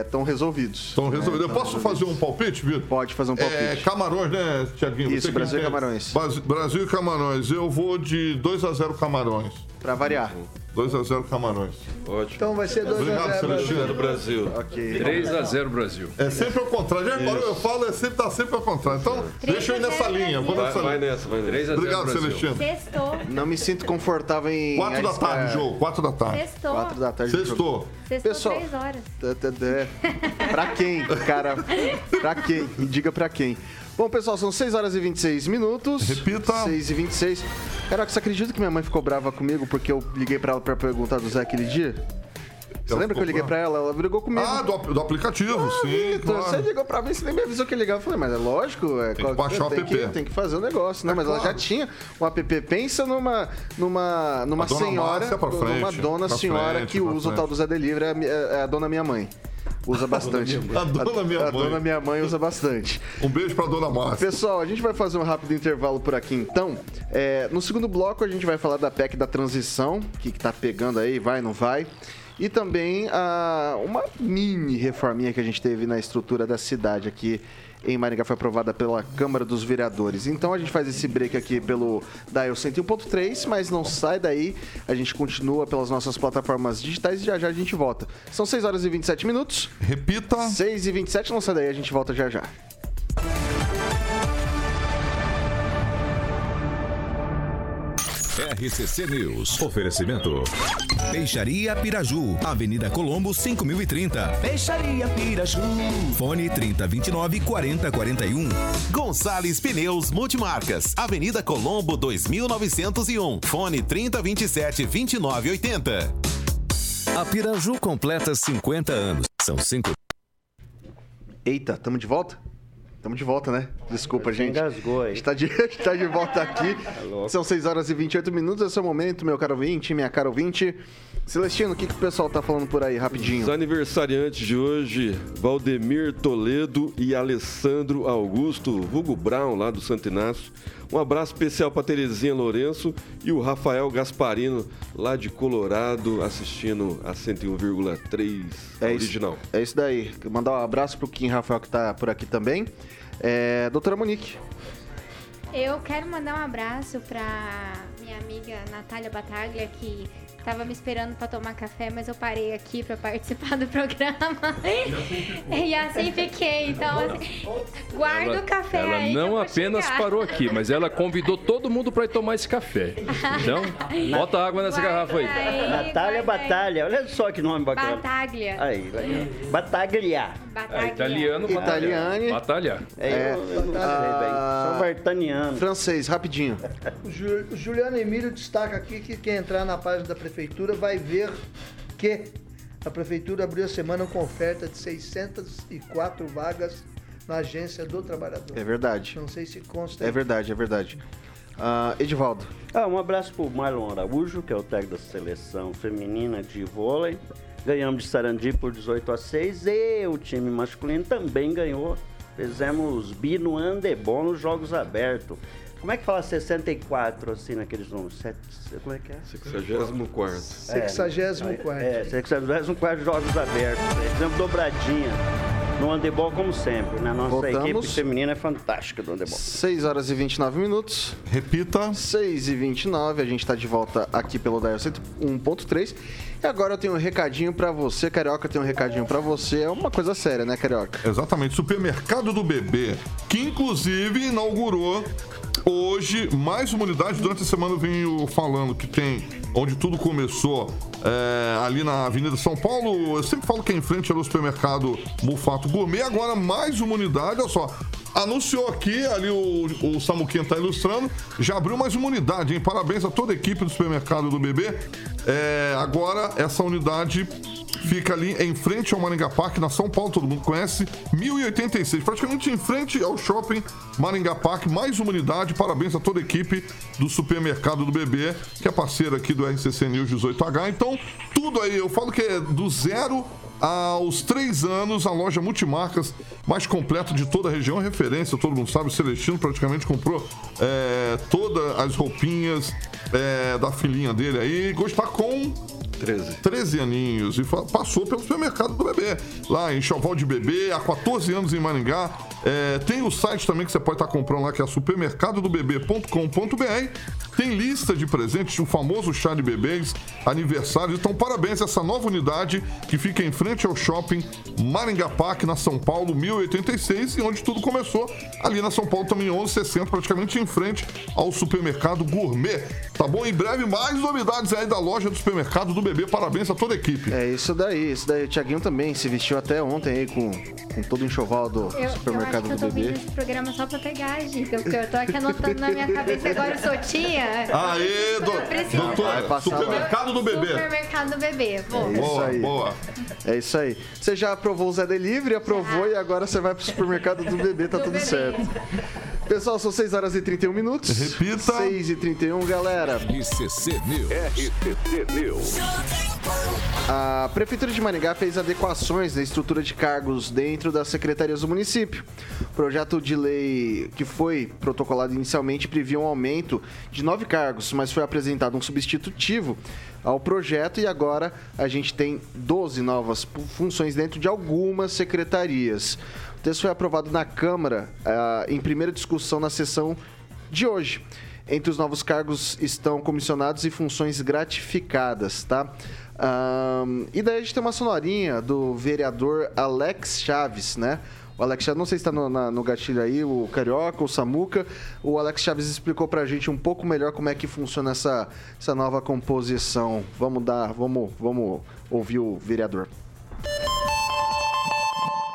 A: estão resolvidos.
G: Estão resolvidos. Eu
A: tão
G: posso fazer um palpite, Vitor?
A: Pode fazer um palpite.
G: É, Camarões, né, Tiaguinho?
A: Isso,
G: Você
A: Brasil e. Camarões.
G: Brasil e Camarões. Eu vou de 2x0 Camarões.
A: Pra variar.
G: 2x0 Camarões.
D: Ótimo.
E: Então vai ser 2
G: Obrigado,
E: a 0
G: Celestino.
D: do Brasil.
A: Ok.
C: 3 a 0 Brasil.
G: É sempre ao contrário. Já reparou? Eu falo, é sempre, tá sempre ao contrário. Então, deixa eu ir nessa linha. Vou nessa
D: Vai, vai
G: linha.
D: nessa, vai nessa.
C: 3 a 0
G: Obrigado,
C: Brasil.
G: Celestino.
H: Sextou.
A: Não me sinto confortável em.
G: 4 da tarde,
A: arriscar-
G: jogo. 4 da tarde.
H: Sextou.
A: 4 da tarde.
G: Sextou.
H: Sextou
A: Pessoal.
H: 3 horas.
A: Tã. Pra quem, cara? (laughs) Pra quem? Me diga pra quem. Bom, pessoal, são 6 horas e 26 minutos.
G: Repita.
A: 6 e 26. Caraca, você acredita que minha mãe ficou brava comigo porque eu liguei pra ela pra perguntar do Zé aquele dia? Você
G: Ela
A: lembra que eu liguei pra ela? Ela brigou comigo.
G: Ah, do, do aplicativo,
A: Ah,
G: sim,
A: Vitor, Você
G: claro.
A: ligou pra mim, você nem me avisou que ia ligar. Eu falei, mas é lógico, é,
G: Tem que baixar o app.
A: que, tem que fazer o negócio, né?
G: É
A: mas ela
G: claro.
A: já tinha o app. Pensa numa, numa, numa senhora,
G: pra
A: numa
G: frente,
A: dona senhora
G: frente,
A: que usa o
G: frente.
A: tal do Zé Delivery, é a, é a dona minha mãe. Usa bastante.
G: A dona minha
A: a,
G: mãe.
A: dona minha mãe usa bastante.
G: Um beijo pra dona Márcia.
A: Pessoal, a gente vai fazer um rápido intervalo por aqui então. É, no segundo bloco a gente vai falar da PEC da transição, o que, que tá pegando aí, vai, não vai. E também ah, uma mini reforminha que a gente teve na estrutura da cidade aqui em Maringá foi aprovada pela Câmara dos Vereadores. Então a gente faz esse break aqui pelo Dial 101.3, mas não sai daí. A gente continua pelas nossas plataformas digitais e já já a gente volta. São 6 horas e 27 minutos.
G: Repita.
A: 6 e 27, não sai daí, a gente volta já já.
I: RCC News. Oferecimento.
K: Peixaria Piraju, Avenida Colombo 5030.
L: Peixaria Piraju.
K: Fone 3029 4041.
L: Gonçalves Pneus Multimarcas. Avenida Colombo 2901. Fone 3027 2980.
K: A Piraju completa 50 anos. São cinco.
A: Eita, tamo de volta? Tamo de volta, né? Desculpa, gente.
B: Engasgou
A: A gente tá de, (laughs) a gente tá de volta aqui. (laughs)
B: louco.
A: São 6 horas e 28 minutos. Esse é o momento, meu caro ouvinte, minha cara ouvinte. Celestino, o que, que o pessoal tá falando por aí, rapidinho?
D: Os aniversariantes de hoje, Valdemir Toledo e Alessandro Augusto, vulgo Brown, lá do Santo Inácio. Um abraço especial para Terezinha Lourenço e o Rafael Gasparino, lá de Colorado, assistindo a 101,3
A: É isso.
D: original.
A: É isso daí. Mandar um abraço pro Kim Rafael que tá por aqui também. É, doutora Monique.
H: Eu quero mandar um abraço pra minha amiga Natália Bataglia, que tava me esperando pra tomar café, mas eu parei aqui pra participar do programa. (laughs) e assim fiquei. Então, assim, guarda
C: Ela,
H: o café
C: ela
H: aí. eu
C: não apenas
H: chegar.
C: parou aqui, mas ela convidou todo mundo para ir tomar esse café. Então, (laughs) bota água nessa garrafa aí.
B: Natália Batalha, olha só que nome bacana.
H: Bataglia.
B: Aí, legal. Bataglia.
C: É, italiano,
A: Italiane.
C: batalhar.
B: É, eu, eu não sei,
A: ah,
B: velho. Sou vartaniano.
A: Francês, rapidinho.
E: O Ju- o Juliano Emílio destaca aqui que quem entrar na página da prefeitura vai ver que a prefeitura abriu a semana com oferta de 604 vagas na agência do trabalhador.
A: É verdade.
E: Não sei se consta.
A: É verdade, é verdade. Ah, Edivaldo.
B: Ah, um abraço pro Marlon Araújo, que é o técnico da seleção feminina de vôlei. Ganhamos de Sarandi por 18 a 6 e o time masculino também ganhou. Fizemos bi no handebol nos jogos abertos. Como é que fala 64 assim naqueles números? Sete, como é que é?
D: 64.
E: 64.
B: É, 64 jogos abertos. Fizemos dobradinha no handebol como sempre. Na nossa
A: Voltamos.
B: equipe feminina é fantástica do handebol.
A: 6 horas e 29 minutos.
G: Repita.
A: 6 e 29 a gente tá de volta aqui pelo Dial 101.3. E agora eu tenho um recadinho pra você, Carioca, tem um recadinho pra você. É uma coisa séria, né, Carioca?
G: Exatamente, supermercado do bebê, que inclusive inaugurou hoje mais uma unidade. Durante a semana eu venho falando que tem onde tudo começou é, ali na Avenida São Paulo. Eu sempre falo que é em frente ao supermercado Mufato Gourmet. Agora mais uma unidade, olha só. Anunciou aqui, ali o, o Samuquinha tá ilustrando, já abriu mais uma unidade, hein? Parabéns a toda a equipe do supermercado do bebê. É, agora, essa unidade fica ali em frente ao Maringá Park, na São Paulo, todo mundo conhece, 1086, praticamente em frente ao shopping Maringá Park, mais uma unidade, parabéns a toda a equipe do supermercado do bebê, que é parceira aqui do RCC News 18H, então tudo aí, eu falo que é do zero aos três anos, a loja multimarcas mais completa de toda a região, referência, todo mundo sabe, o Celestino praticamente comprou é, todas as roupinhas é, da filhinha dele aí, gostar com
D: 13.
G: 13 aninhos. E passou pelo supermercado do bebê, lá em Choval de Bebê, há 14 anos em Maringá. É, tem o site também que você pode estar comprando lá, que é supermercadodobebê.com.br. Tem lista de presentes, o famoso chá de bebês, aniversários. Então, parabéns a essa nova unidade que fica em frente ao shopping Maringá Park, na São Paulo, 1086, e onde tudo começou, ali na São Paulo também 1160, praticamente em frente ao supermercado Gourmet. Tá bom? Em breve, mais novidades aí da loja do supermercado do bebê. Parabéns a toda a equipe.
A: É isso daí, isso daí. O Thiaguinho também se vestiu até ontem aí com, com todo o enxoval do
H: Eu, eu acho
A: supermercado
H: que eu
A: do
H: tô
A: bebê.
H: vindo esse programa só pra pegar a dica, porque eu tô aqui anotando na minha cabeça agora eu sou tia.
G: Aê, do,
H: Preciso-
G: doutor,
A: Vai passar
G: supermercado do bebê.
H: Supermercado do bebê. Vou.
A: Isso
G: Boa,
A: aí.
G: boa.
A: É isso aí. Você já aprovou o Zé Delivery, aprovou e agora você vai pro supermercado do bebê, tá
H: Do
A: tudo
H: bebê.
A: certo. Pessoal, são 6 horas e 31 minutos.
G: Repita.
A: 6 e 31, galera.
I: RCC News. RCC News.
A: A Prefeitura de Maringá fez adequações na estrutura de cargos dentro das secretarias do município. O projeto de lei que foi protocolado inicialmente previa um aumento de nove cargos, mas foi apresentado um substitutivo ao projeto e agora a gente tem 12 novas funções dentro de algumas secretarias. Texto foi aprovado na Câmara ah, em primeira discussão na sessão de hoje. Entre os novos cargos estão comissionados e funções gratificadas, tá? Ahn, e daí a gente tem uma sonorinha do vereador Alex Chaves, né? O Alex Chaves, não sei se está no, no gatilho aí, o Carioca, o Samuca. O Alex Chaves explicou pra gente um pouco melhor como é que funciona essa, essa nova composição. Vamos dar, vamos, vamos ouvir o vereador.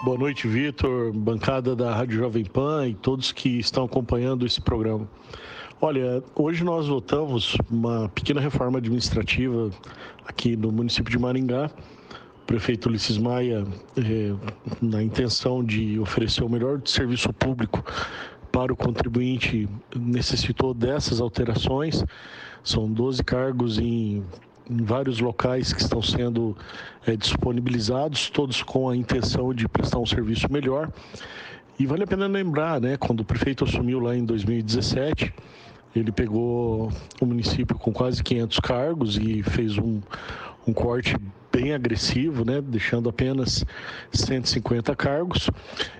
M: Boa noite, Vitor, bancada da Rádio Jovem Pan e todos que estão acompanhando esse programa. Olha, hoje nós votamos uma pequena reforma administrativa aqui no município de Maringá. O prefeito Ulisses Maia, eh, na intenção de oferecer o melhor serviço público para o contribuinte, necessitou dessas alterações. São 12 cargos em em vários locais que estão sendo eh, disponibilizados, todos com a intenção de prestar um serviço melhor. E vale a pena lembrar, né, quando o prefeito assumiu lá em 2017, ele pegou o município com quase 500 cargos e fez um, um corte bem agressivo, né, deixando apenas 150 cargos.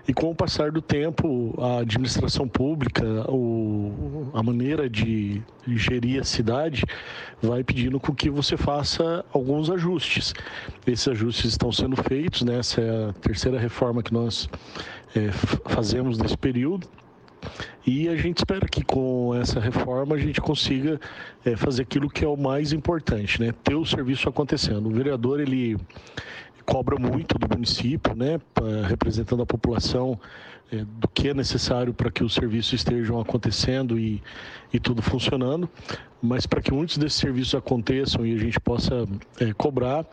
M: E com o passar do tempo, a administração pública, o, a maneira de gerir a cidade vai pedindo com que você faça alguns ajustes. Esses ajustes estão sendo feitos, né? essa é a terceira reforma que nós é, fazemos nesse período. E a gente espera que com essa reforma a gente consiga é, fazer aquilo que é o mais importante, né? Ter o serviço acontecendo. O vereador, ele cobra muito do município, né? Representando a população é, do que é necessário para que os serviços estejam acontecendo e, e tudo funcionando. Mas para que muitos desses serviços aconteçam e a gente possa é, cobrar,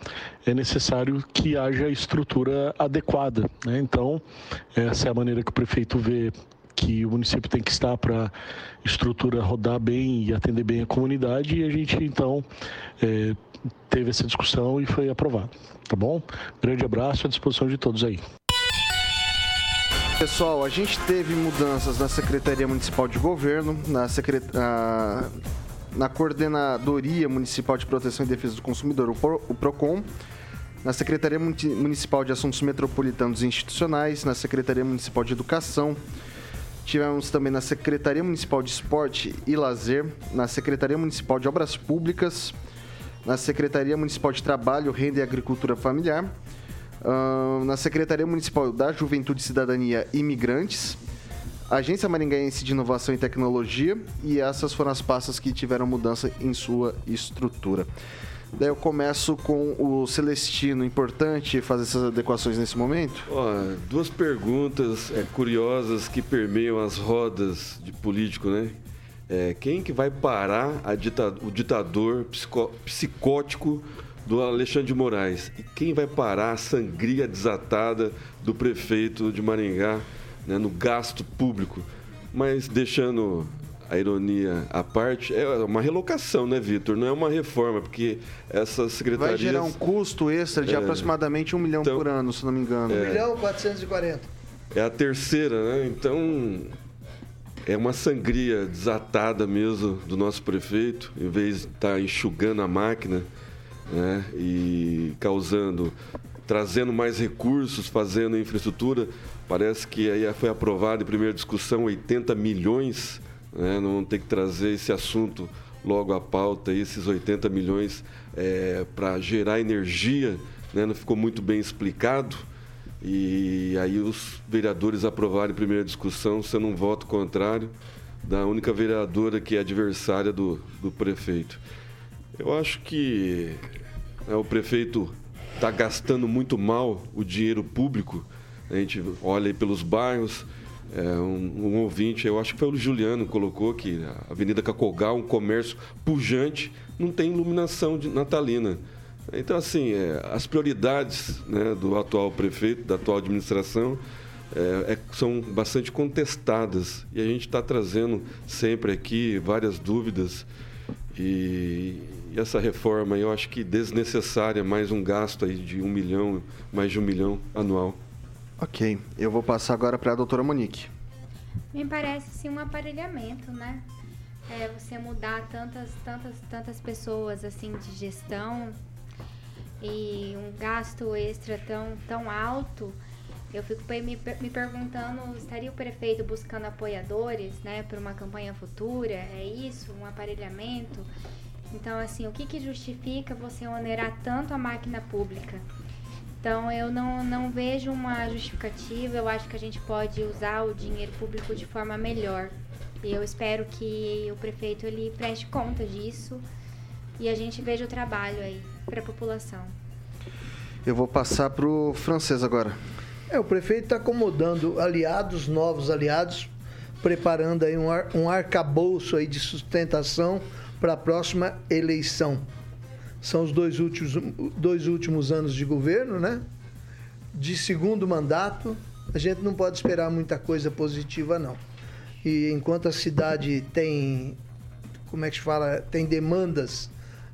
M: é necessário que haja estrutura adequada. Né? Então, essa é a maneira que o prefeito vê que o município tem que estar para estrutura rodar bem e atender bem a comunidade e a gente então é, teve essa discussão e foi aprovado. Tá bom? Grande abraço à disposição de todos aí.
A: Pessoal, a gente teve mudanças na Secretaria Municipal de Governo, na, secret... na Coordenadoria Municipal de Proteção e Defesa do Consumidor, o PROCON, na Secretaria Municipal de Assuntos Metropolitanos e Institucionais, na Secretaria Municipal de Educação, Tivemos também na Secretaria Municipal de Esporte e Lazer, na Secretaria Municipal de Obras Públicas, na Secretaria Municipal de Trabalho, Renda e Agricultura Familiar, na Secretaria Municipal da Juventude, Cidadania e Imigrantes, Agência Maringaense de Inovação e Tecnologia, e essas foram as pastas que tiveram mudança em sua estrutura. Daí eu começo com o Celestino. Importante fazer essas adequações nesse momento?
D: Duas perguntas é, curiosas que permeiam as rodas de político, né? É, quem que vai parar dita, o ditador psicó, psicótico do Alexandre de Moraes? E quem vai parar a sangria desatada do prefeito de Maringá né, no gasto público? Mas deixando a ironia à parte, é uma relocação, né, Vitor? Não é uma reforma, porque essas secretarias...
A: Vai gerar um custo extra de é, aproximadamente um milhão então, por ano, se não me engano.
E: É, 1 milhão e 440.
D: É a terceira, né? Então, é uma sangria desatada mesmo do nosso prefeito, em vez de estar tá enxugando a máquina né? e causando, trazendo mais recursos, fazendo infraestrutura. Parece que aí foi aprovado em primeira discussão 80 milhões né? não ter que trazer esse assunto logo à pauta, esses 80 milhões é, para gerar energia, né? não ficou muito bem explicado. E aí os vereadores aprovaram em primeira discussão, sendo um voto contrário da única vereadora que é adversária do, do prefeito. Eu acho que né, o prefeito está gastando muito mal o dinheiro público. A gente olha aí pelos bairros, é, um, um, ouvinte, eu acho que foi o Juliano colocou que a Avenida Cacogal, um comércio pujante, não tem iluminação de natalina. Então, assim, é, as prioridades né, do atual prefeito, da atual administração, é, é são bastante contestadas. E a gente está trazendo sempre aqui várias dúvidas. E, e, essa reforma, eu acho que desnecessária, mais um gasto aí de um milhão, mais de um milhão anual.
A: Ok, eu vou passar agora para a doutora Monique.
H: Me parece sim um aparelhamento, né? É, você mudar tantas, tantas, tantas pessoas assim de gestão e um gasto extra tão, tão alto. Eu fico me, me perguntando, estaria o prefeito buscando apoiadores, né, para uma campanha futura? É isso? Um aparelhamento? Então, assim, o que, que justifica você onerar tanto a máquina pública? Então eu não, não vejo uma justificativa, eu acho que a gente pode usar o dinheiro público de forma melhor. E eu espero que o prefeito ele preste conta disso e a gente veja o trabalho aí para a população.
A: Eu vou passar para o francês agora.
E: É, o prefeito está acomodando aliados, novos aliados, preparando aí um, ar, um arcabouço aí de sustentação para a próxima eleição são os dois últimos, dois últimos anos de governo, né? De segundo mandato, a gente não pode esperar muita coisa positiva, não. E enquanto a cidade tem, como é que se fala, tem demandas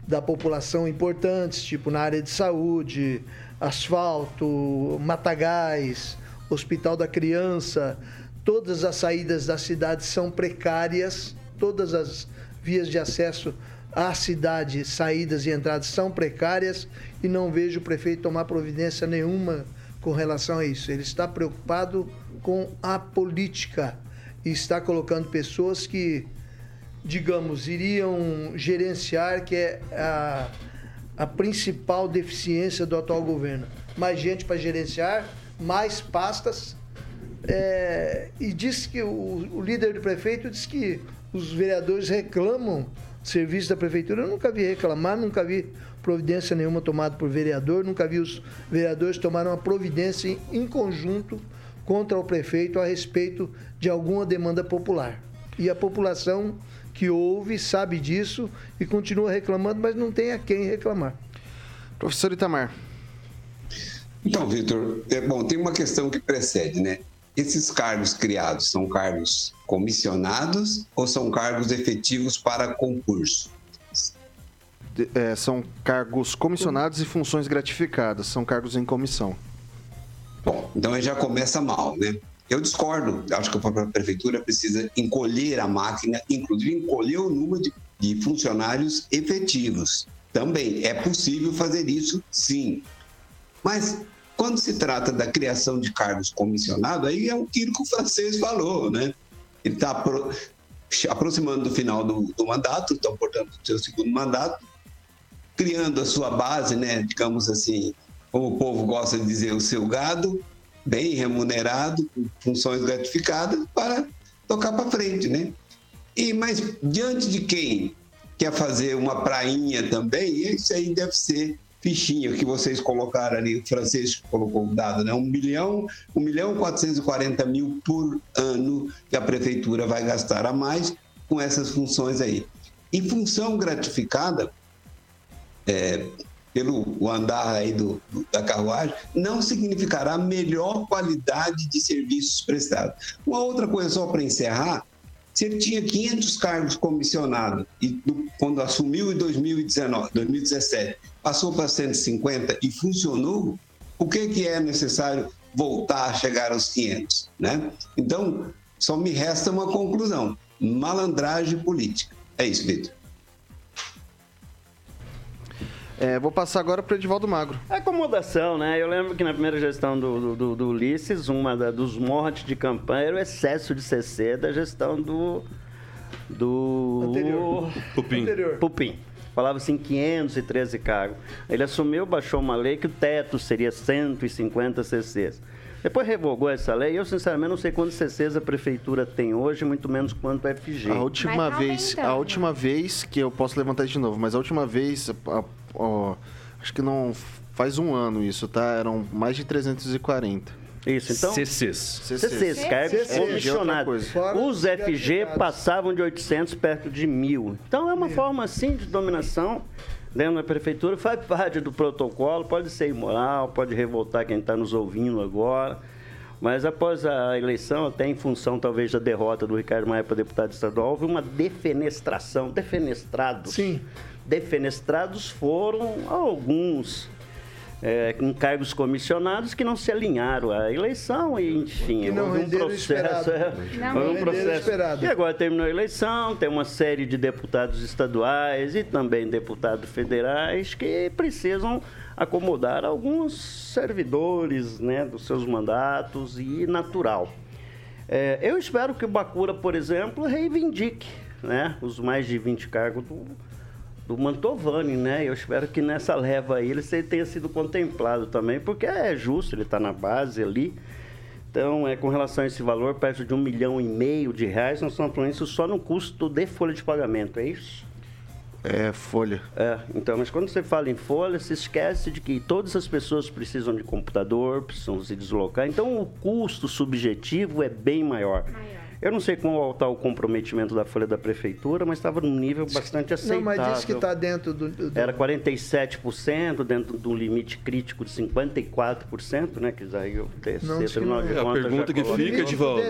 E: da população importantes, tipo na área de saúde, asfalto, matagás, hospital da criança, todas as saídas da cidade são precárias, todas as vias de acesso à cidade, saídas e entradas são precárias e não vejo o prefeito tomar providência nenhuma com relação a isso. Ele está preocupado com a política e está colocando pessoas que, digamos, iriam gerenciar, que é a, a principal deficiência do atual governo. Mais gente para gerenciar, mais pastas. É, e diz que o, o líder do prefeito diz que os vereadores reclamam serviço da prefeitura. Eu nunca vi reclamar, nunca vi providência nenhuma tomada por vereador, nunca vi os vereadores tomarem uma providência em, em conjunto contra o prefeito a respeito de alguma demanda popular. E a população que ouve sabe disso e continua reclamando, mas não tem a quem reclamar.
A: Professor Itamar.
F: Então, Vitor, é, bom, tem uma questão que precede, né? Esses cargos criados são cargos comissionados ou são cargos efetivos para concurso?
A: É, são cargos comissionados e funções gratificadas. São cargos em comissão.
F: Bom, então já começa mal, né? Eu discordo. Acho que a própria prefeitura precisa encolher a máquina, inclusive encolher o número de, de funcionários efetivos. Também é possível fazer isso, sim. Mas quando se trata da criação de cargos comissionados, aí é o que o francês falou, né? Ele está apro aproximando do final do, do mandato, então, portanto, do seu segundo mandato, criando a sua base, né? Digamos assim, como o povo gosta de dizer, o seu gado, bem remunerado, com funções gratificadas, para tocar para frente, né? E, mas diante de quem quer fazer uma prainha também, isso aí deve ser fichinha que vocês colocaram ali, o francês colocou o dado, né? 1 milhão, 1 milhão e 440 mil por ano que a prefeitura vai gastar a mais com essas funções aí. E função gratificada, é, pelo andar aí do, do- da carruagem, não significará melhor qualidade de serviços prestados. Uma outra coisa só para encerrar, se ele tinha 500 cargos comissionados e quando assumiu em 2019, 2017, passou para 150 e funcionou, o que, que é necessário voltar a chegar aos 500? Né? Então, só me resta uma conclusão: malandragem política. É isso, Vitor.
A: É, vou passar agora para o Edivaldo Magro.
B: Acomodação, né? Eu lembro que na primeira gestão do, do, do- do Ulisses, uma da- dos mortes de campanha era o excesso de CC da gestão do. do.
E: Anterior.
D: Pupim.
E: Anterior.
B: Pupim. Falava assim 513 cargos. Ele assumiu, baixou uma lei que o teto seria 150 CCs. Depois revogou essa lei. Eu, sinceramente, não sei quantos CCs a prefeitura tem hoje, muito menos quanto a FG.
A: A última
H: tá
A: vez, a última vez que eu posso levantar de novo, mas a última vez, a- ó, acho que não faz um ano isso, tá? Eram mais de 340.
B: Isso, então.
C: CCs.
B: CCs, cargos
A: é
B: comissionados. Os FG passavam de 800 perto de mil. Então é uma forma assim de dominação dentro da prefeitura, faz parte do protocolo, pode ser imoral, pode revoltar quem está nos ouvindo agora. Mas após a eleição, até em função talvez da derrota do Ricardo Maia para deputado estadual, houve uma defenestração, defenestrados.
E: Sim.
B: Defenestrados foram alguns é, em cargos comissionados que não se alinharam à eleição e, enfim,
E: não
B: houve um processo. é,
H: Não
B: houve um processo. E agora terminou a eleição, tem uma série de deputados estaduais e também deputados federais que precisam acomodar alguns servidores né, dos seus mandatos e natural. É, eu espero que o Bacura, por exemplo, reivindique né, os mais de 20 cargos do, do Mantovani, né? Eu espero que nessa leva aí ele se- tenha sido contemplado também, porque é justo, ele está na base ali. Então, é, com relação a esse valor, perto de um milhão e meio de reais, nós estamos falando isso só no custo de folha de pagamento, é isso?
A: É, folha.
B: É, então, mas quando você fala em folha, se esquece de que todas as pessoas precisam de computador, precisam se deslocar. Então, o custo subjetivo é bem maior.
H: Maior.
B: Eu não sei qual está o comprometimento da folha da prefeitura, mas estava num nível bastante
E: Não,
B: aceitável.
E: mas disse que está dentro do. do-
B: Era 47% dentro do limite crítico de 54%, né? Que daí
E: Não, diz que
B: Tribunal
E: não
B: de
E: é.
D: É, a
B: Contas
D: pergunta
B: já
D: que fica, Edivaldo.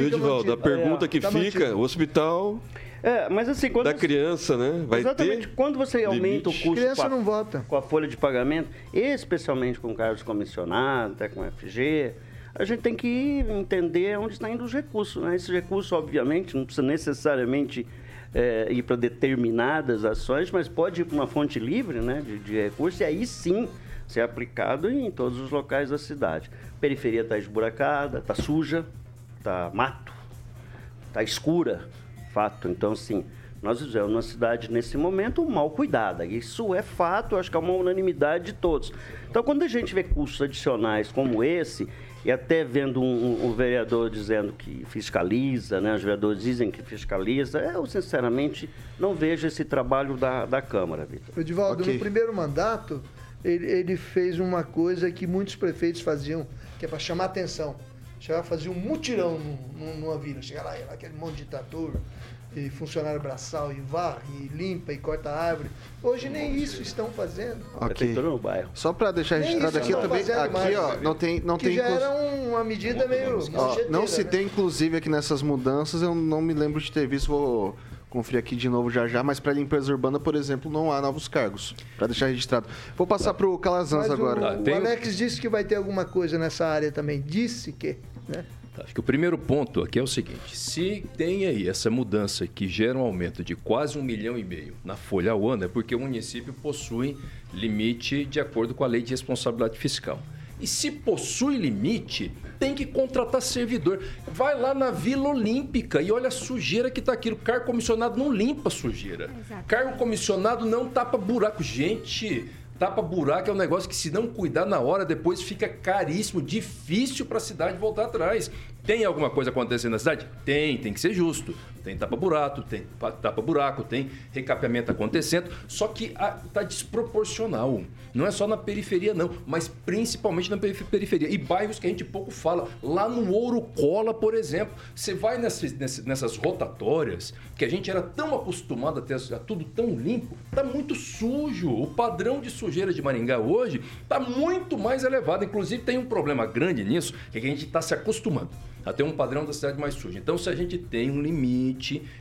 D: Edivaldo? A pergunta que
E: tá
D: fica,
E: mantido.
D: o hospital
B: É, mas assim, quando
D: da
B: você-
D: criança, né? Vai
B: Exatamente.
D: ter.
B: Quando você aumenta
D: limite.
B: o custo
E: Criança
B: com a,
E: não vota.
B: com a folha de pagamento, especialmente com cargos comissionados, até com FG, a gente tem que entender onde está indo os recursos. Né? Esse recurso, obviamente, não precisa necessariamente é, ir para determinadas ações, mas pode ir para uma fonte livre né, de, de recursos e aí sim ser aplicado em todos os locais da cidade. A periferia está esburacada, está suja, está mato, está escura, fato. Então, assim, nós vivemos uma cidade nesse momento mal cuidada. Isso é fato, acho que é uma unanimidade de todos. Então, quando a gente vê custos adicionais como esse, e até vendo um, um, vereador dizendo que fiscaliza, né? os vereadores dizem que fiscaliza, eu sinceramente não vejo esse trabalho da, da Câmara, Vitor.
E: Edivaldo, okay. no primeiro mandato, ele, ele, fez uma coisa que muitos prefeitos faziam, que é para chamar atenção. Chegava a fazer um mutirão numa vila. Chegar lá, aquele monte de ditador, e funcionário braçal, e varre, e limpa, e corta árvore. Hoje nem isso estão fazendo.
A: Ok. Só para deixar registrado aqui também, aqui
E: mais,
A: ó, não tem, não
E: que
A: tem.
E: já era uma medida meio.
A: Ó, não se né? tem inclusive aqui nessas mudanças, eu não me lembro de ter visto. Vou conferir aqui de novo já já, mas para limpeza urbana, por exemplo, não há novos cargos. Para deixar registrado. Vou passar para o Calazans agora.
E: O, ah, o Alex disse que vai ter alguma coisa nessa área também. Disse que, né?
C: Acho que o primeiro ponto aqui é o seguinte: se tem aí essa mudança que gera um aumento de quase um milhão e meio na folha ao ano, é porque o município possui limite de acordo com a lei de responsabilidade fiscal. E se possui limite, tem que contratar servidor. Vai lá na Vila Olímpica e olha a sujeira que está aqui. O cargo comissionado não limpa sujeira. Exato. Cargo comissionado não tapa buraco. Gente, Tapa buraco é um negócio que, se não cuidar na hora, depois fica caríssimo, difícil para a cidade voltar atrás. Tem alguma coisa acontecendo na cidade? Tem, tem que ser justo. Tem tapa-buraco, tem tapa-buraco, tem recapeamento acontecendo, só que está desproporcional. Não é só na periferia, não, mas principalmente na periferia. E bairros que a gente pouco fala. Lá no Ouro Cola, por exemplo, você vai nessas, nessas rotatórias, que a gente era tão acostumado a ter tudo tão limpo, tá muito sujo. O padrão de sujeira de Maringá hoje tá muito mais elevado. Inclusive, tem um problema grande nisso, que, é que a gente está se acostumando a ter um padrão da cidade mais suja. Então, se a gente tem um limite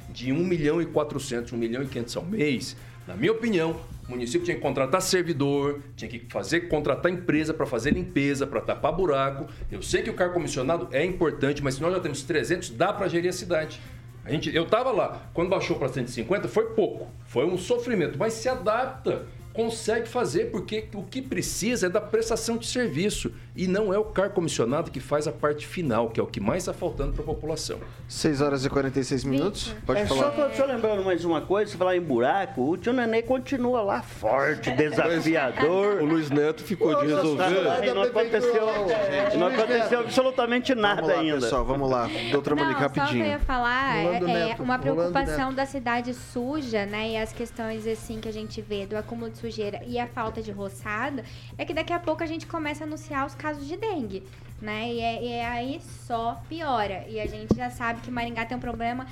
C: de 1 milhão e 400, 1 milhão e 500 ao mês, na minha opinião, o município tinha que contratar servidor, tinha que fazer contratar empresa para fazer limpeza, para tapar buraco. Eu sei que o cargo comissionado é importante, mas se nós já temos 300, dá para gerir a cidade. A gente, eu estava lá, quando baixou para 150 foi pouco, foi um sofrimento, mas se adapta consegue fazer, porque o que precisa é da prestação de serviço e não é o cargo comissionado que faz a parte final, que é o que mais está faltando para a população.
A: 6 horas e 46 minutos, pode
B: é
A: falar.
B: Só, só lembrando mais uma coisa, se falar em buraco, o tio Nenê continua lá forte, (laughs) desafiador.
D: o Luiz Neto ficou de resolver.
B: E não aconteceu, não aconteceu absolutamente nada
A: vamos lá,
B: ainda.
A: pessoal, vamos lá. Doutora
H: não,
A: Monique, rapidinho.
H: Só que eu ia falar,
E: Rolando
H: é,
E: Neto,
H: uma preocupação da cidade suja, né, e as questões assim que a gente vê do acúmulo de sujeira e a falta de roçada, é que daqui a pouco a gente começa a anunciar os casos de dengue, né? E, é, e é aí só piora. E a gente já sabe que Maringá tem um problema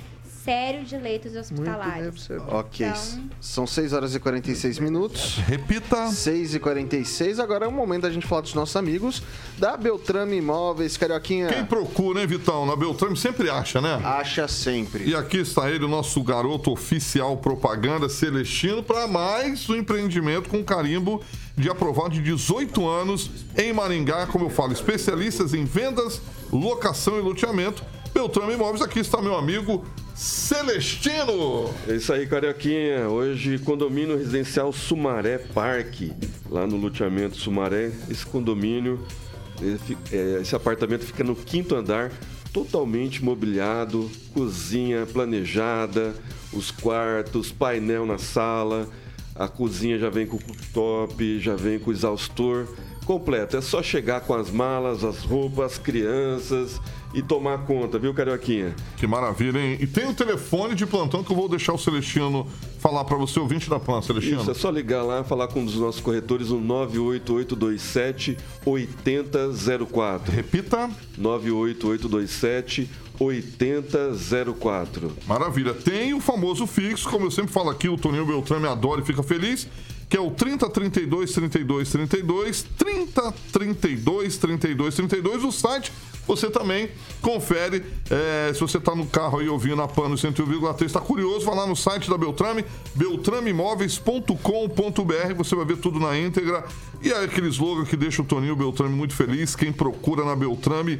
H: sério de leitos hospitalares.
A: Ok.
H: Então-
A: São 6 horas e 46 minutos.
G: Repita.
A: 6 e 46 Agora é o momento da gente falar dos nossos amigos da Beltrame Imóveis. Carioquinha,
G: Quem procura, hein, Vitão? Na Beltrame sempre acha, né?
A: acha sempre.
G: E aqui está ele, o nosso garoto oficial propaganda Celestino, para mais um empreendimento com carimbo de aprovado de 18 anos em Maringá. Como eu falo, especialistas em vendas, locação e loteamento. Beltrame Imóveis, aqui está meu amigo Celestino.
D: É isso aí, Carioquinha. Hoje, condomínio residencial Sumaré Parque, lá no loteamento Sumaré. Esse condomínio, é, esse apartamento fica no quinto andar, totalmente mobiliado, cozinha planejada, os quartos, painel na sala, a cozinha já vem com o cooktop, já vem com o exaustor completo. É só chegar com as malas, as roupas, as crianças e tomar conta, viu, Carioquinha?
G: Que maravilha, hein? E tem o telefone de plantão que eu vou deixar o Celestino falar para você, ouvinte da Plan, Celestino.
D: Isso, é só ligar lá, falar com um dos nossos corretores, o 98827 8004.
G: Repita.
D: 98827 8004.
G: Maravilha. Tem o famoso fixo, como eu sempre falo aqui, o Toninho Beltrame adora e fica feliz, que é o 30 32 32 32 30 32 32 32. O site você também confere. é, se você está no carro aí ouvindo a Pano 101,3, está curioso, vai lá no site da Beltrame, beltrameimóveis.com.br, você vai ver tudo na íntegra. E é aquele slogan que deixa o Toninho Beltrame muito feliz. Quem procura na Beltrame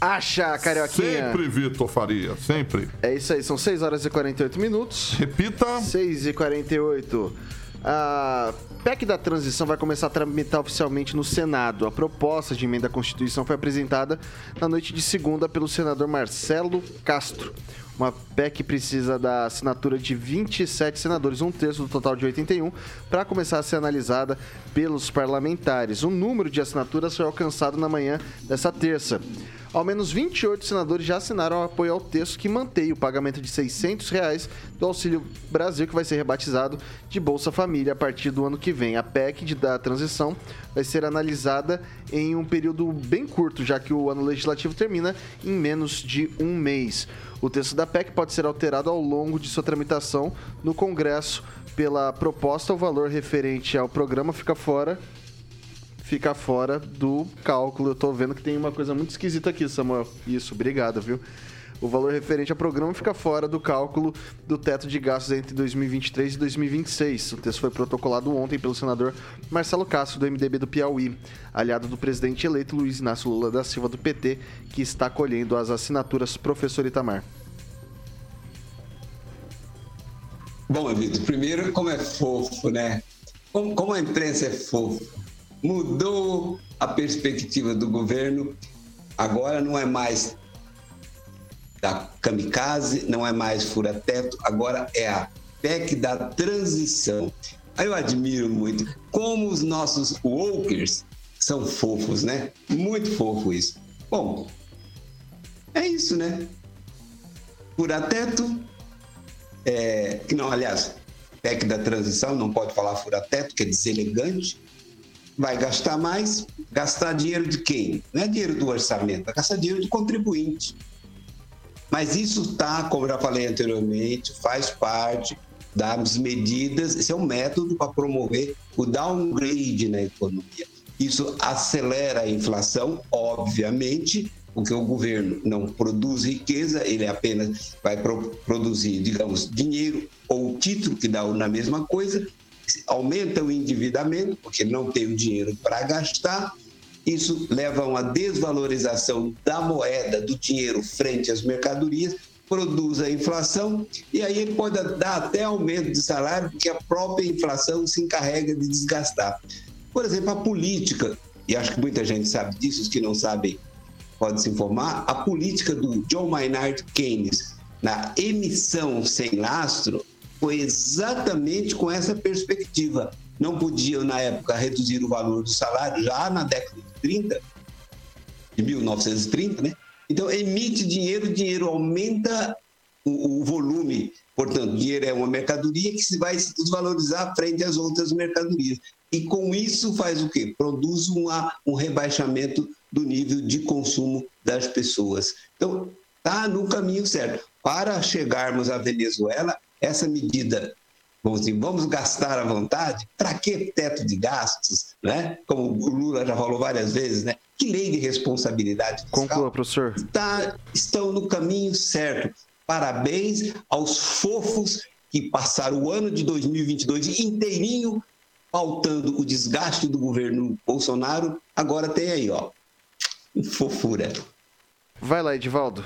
A: acha, Carioquinha?
G: Sempre, Vitor Faria, sempre.
A: É isso aí, são 6 horas e 48 minutos.
G: Repita.
A: 6 e 48. A PEC da transição vai começar a tramitar oficialmente no Senado. A proposta de emenda à Constituição foi apresentada na noite de segunda pelo senador Marcelo Castro. Uma PEC precisa da assinatura de 27 senadores, um terço do total de 81, para começar a ser analisada pelos parlamentares. O número de assinaturas foi alcançado na manhã dessa terça. Ao menos 28 senadores já assinaram apoio ao texto que mantém o pagamento de 600 reais do Auxílio Brasil, que vai ser rebatizado de Bolsa Família a partir do ano que vem. A PEC de, da transição vai ser analisada em um período bem curto, já que o ano legislativo termina em menos de um mês. O texto da PEC pode ser alterado ao longo de sua tramitação no Congresso. Pela proposta, o valor referente ao programa fica fora fica fora do cálculo. Eu tô vendo que tem uma coisa muito esquisita aqui, Samuel. Isso, obrigado, viu? O valor referente ao programa fica fora do cálculo do teto de gastos entre 2023 e 2026. O texto foi protocolado ontem pelo senador Marcelo Castro, do MDB do Piauí, aliado do presidente eleito Luiz Inácio Lula da Silva, do PT, que está colhendo as assinaturas. Professor Itamar.
F: Bom, Vitor, primeiro, como é fofo, né? Como, como a imprensa é fofa. Mudou a perspectiva do governo. Agora não é mais da kamikaze, não é mais fura-teto, agora é a PEC da transição. Eu admiro muito como os nossos walkers são fofos, né? Muito fofo isso. Bom, é isso, né? Fura-teto, é, não, aliás, PEC da transição, não pode falar fura-teto, que é deselegante. Vai gastar mais, gastar dinheiro de quem? Não é dinheiro do orçamento, vai gastar dinheiro de contribuinte. Mas isso está, como já falei anteriormente, faz parte das medidas, esse é um método para promover o downgrade na economia. Isso acelera a inflação, obviamente, porque o governo não produz riqueza, ele apenas vai pro produzir, digamos, dinheiro ou título que dá na mesma coisa, aumenta o endividamento, porque não tem o dinheiro para gastar, isso leva a uma desvalorização da moeda, do dinheiro frente às mercadorias, produz a inflação e aí ele pode dar até aumento de salário, porque a própria inflação se encarrega de desgastar. Por exemplo, a política, e acho que muita gente sabe disso, os que não sabem podem se informar, a política do John Maynard Keynes na emissão sem lastro foi exatamente com essa perspectiva. Não podiam, na época, reduzir o valor do salário, já na década de 30, de 1930, né? Então, emite dinheiro, dinheiro aumenta o, o volume. Portanto, dinheiro é uma mercadoria que vai se desvalorizar frente às outras mercadorias. E com isso faz o quê? Produz uma, um rebaixamento do nível de consumo das pessoas. Então, está no caminho certo. Para chegarmos à Venezuela, essa medida, vamos dizer, vamos gastar à vontade, para que teto de gastos, né? Como o Lula já falou várias vezes, né? Que lei de responsabilidade fiscal?
A: Conclua, professor.
F: Tá, estão no caminho certo. Parabéns aos fofos que passaram o ano de 2022 inteirinho pautando o desgaste do governo Bolsonaro. Agora tem aí, ó, fofura.
A: Vai lá, Edivaldo.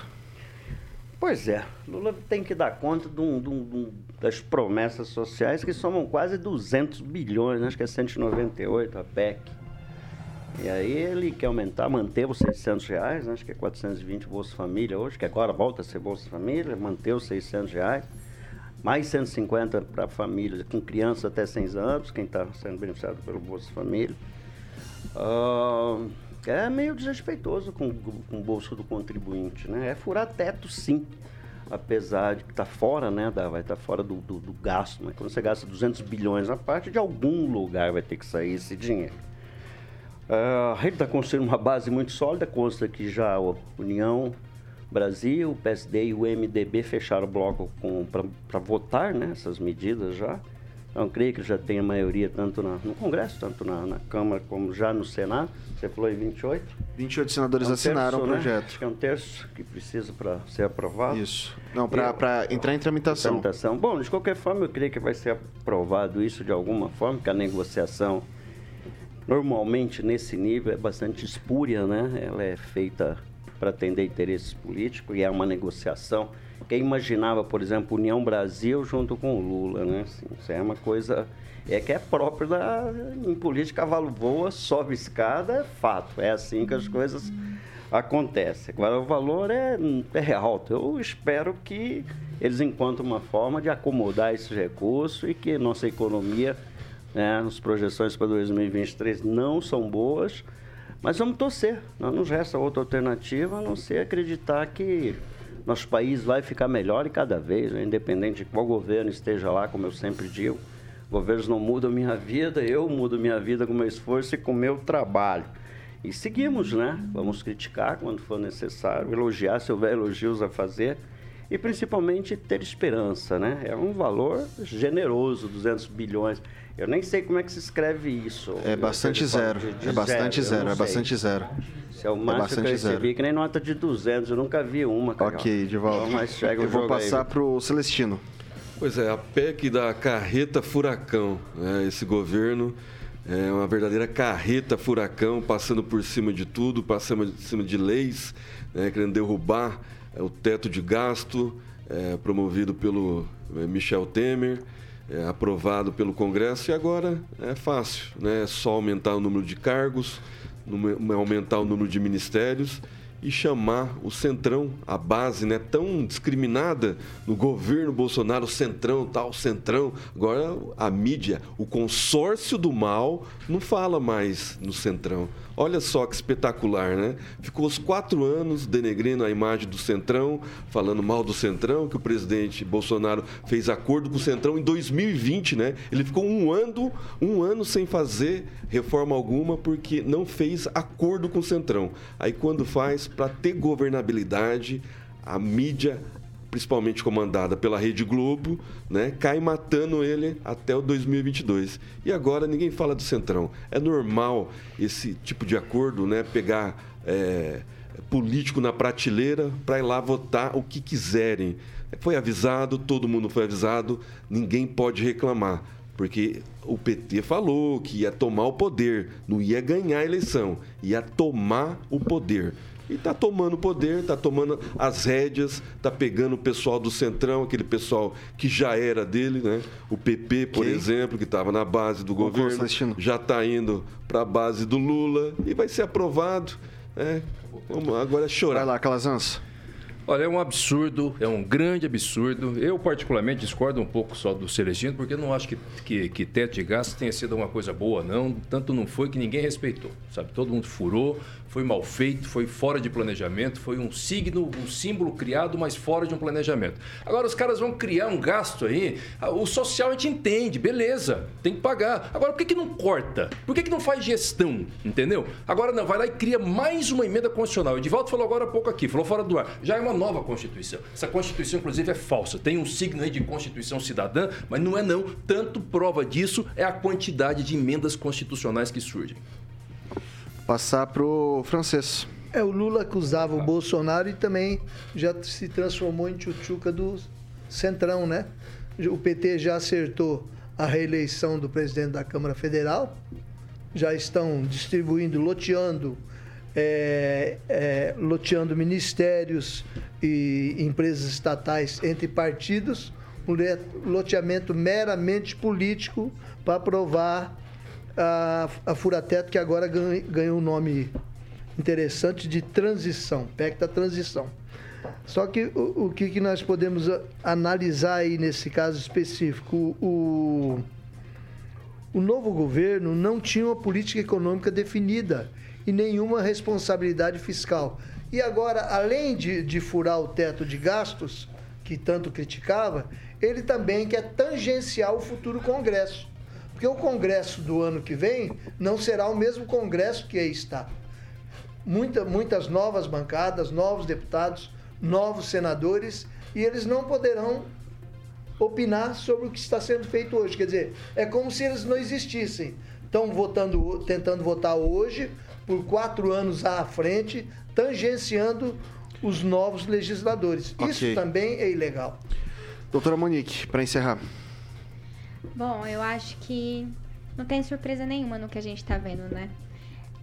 B: Pois é, Lula tem que dar conta de um, de um, das promessas sociais que somam quase 200 bilhões, né? acho que é 198 a PEC. E aí ele quer aumentar, manter os 600 reais, né? acho que é 420 Bolsa Família hoje, que agora volta a ser Bolsa Família, manter os 600 reais. Mais 150 para famílias com crianças até 100 anos, quem está sendo beneficiado pelo Bolsa Família. Uh, é meio desrespeitoso com, com o bolso do contribuinte, né? É furar teto, sim. Apesar de que está fora, né? Da, vai estar tá fora do, do, do, gasto. Mas quando você gasta 200 bilhões na parte, de algum lugar vai ter que sair esse dinheiro. A rede está construindo uma base muito sólida. Consta que já a União Brasil, o PSD e o MDB fecharam o bloco para votar né, essas medidas já. Então, creio que já tem a maioria tanto na, no Congresso, tanto na, na, Câmara como já no Senado. Você falou em 28?
A: 28 senadores é um assinaram terço, o projeto. Né?
B: Acho que é um terço que precisa para ser aprovado.
A: Isso. Não, para entrar em tramitação.
B: tramitação. Bom, de qualquer forma, eu creio que vai ser aprovado isso de alguma forma, que a negociação, normalmente nesse nível, é bastante espúria, né? Ela é feita para atender interesses políticos e é uma negociação. Quem imaginava, por exemplo, União Brasil junto com o Lula, né? Assim, isso é uma coisa é que é próprio da em política cavalo voa, sobe escada, é fato. É assim que as coisas acontecem. Agora o valor é, é alto. Eu espero que eles encontrem uma forma de acomodar esse recurso e que nossa economia, né, as projeções para 2023 não são boas, mas vamos torcer. Não nos resta outra alternativa a não ser acreditar que nosso país vai ficar melhor e cada vez, né, independente de qual governo esteja lá, como eu sempre digo. Governos não mudam minha vida, eu mudo minha vida com meu esforço e com meu trabalho. E seguimos, né? Vamos criticar quando for necessário, elogiar se houver elogios a fazer e principalmente ter esperança, né? É um valor generoso, 200 bilhões. Eu nem sei como é que se escreve isso.
A: É bastante zero. De, de é bastante zero, zero é bastante zero.
B: Isso é o máximo é que eu recebi, zero. que nem nota de 200. Eu nunca vi uma, cara.
A: Ok, de volta.
B: Então, mas chega
A: eu vou passar para o Celestino.
D: Pois é, a PEC da carreta furacão. Né? Esse governo é uma verdadeira carreta furacão, passando por cima de tudo, passando por cima de leis, né? querendo derrubar é, o teto de gasto, é, promovido pelo é, Michel Temer, é, aprovado pelo Congresso, e agora é fácil, né? é só aumentar o número de cargos, aumentar o número de ministérios e chamar o Centrão, a base né, tão discriminada no governo Bolsonaro, Centrão, tal, Centrão. Agora a mídia, o consórcio do mal, não fala mais no Centrão. Olha só que espetacular, né? Ficou os quatro anos denegrindo a imagem do Centrão, falando mal do Centrão, que o presidente Bolsonaro fez acordo com o Centrão em 2020, né? Ele ficou um ano, um ano sem fazer reforma alguma porque não fez acordo com o Centrão. Aí quando faz para ter governabilidade, a mídia principalmente comandada pela Rede Globo, né, cai matando ele até o 2022. E agora ninguém fala do Centrão. É normal esse tipo de acordo, né, pegar é, político na prateleira para ir lá votar o que quiserem. Foi avisado, todo mundo foi avisado, ninguém pode reclamar. Porque o PT falou que ia tomar o poder, não ia ganhar a eleição, ia tomar o poder. E está tomando poder, está tomando as rédeas, está pegando o pessoal do Centrão, aquele pessoal que já era dele, né? O PP, por exemplo, que estava na base do governo, já está indo para a base do Lula e vai ser aprovado. Né? Vamos agora é chorar.
A: Vai lá, Calazans.
C: Olha, é um absurdo, é um grande absurdo. Eu, particularmente, discordo um pouco só do Celestino, porque eu não acho que, que, que teto de gasto tenha sido uma coisa boa, não. Tanto não foi que ninguém respeitou, sabe? Todo mundo furou, foi mal feito, foi fora de planejamento, foi um signo, um símbolo criado, mas fora de um planejamento. Agora os caras vão criar um gasto aí, o social a gente entende, beleza, tem que pagar. Agora por que, que não corta? Por que, que não faz gestão? Entendeu? Agora não, vai lá e cria mais uma emenda constitucional. O Edivaldo falou agora há pouco aqui, falou fora do ar. Já é uma nova Constituição. Essa Constituição, inclusive, é falsa. Tem um signo aí de Constituição cidadã, mas não é não. Tanto prova disso é a quantidade de emendas constitucionais que surgem.
A: Passar pro francês.
E: É, o Lula acusava o Bolsonaro e também já se transformou em tchutchuca do Centrão, né? O PT já acertou a reeleição do presidente da Câmara Federal, já estão distribuindo, loteando, é, é, loteando ministérios e empresas estatais entre partidos, um loteamento meramente político para aprovar a, a Furateto, que agora ganhou um nome interessante de transição, PEC da transição. Só que o, o que, que, nós podemos analisar aí nesse caso específico? O, o novo governo não tinha uma política econômica definida e nenhuma responsabilidade fiscal. E agora, além de, de furar o teto de gastos, que tanto criticava, ele também quer tangenciar o futuro Congresso. Porque o Congresso do ano que vem não será o mesmo Congresso que aí está. Muita, muitas novas bancadas, novos deputados, novos senadores, e eles não poderão opinar sobre o que está sendo feito hoje. Quer dizer, é como se eles não existissem. Estão votando, tentando votar hoje, por quatro anos à frente, tangenciando os novos legisladores. Okay. Isso também é ilegal.
A: Doutora Monique, para encerrar.
H: Bom, eu acho que não tem surpresa nenhuma no que a gente está vendo, né?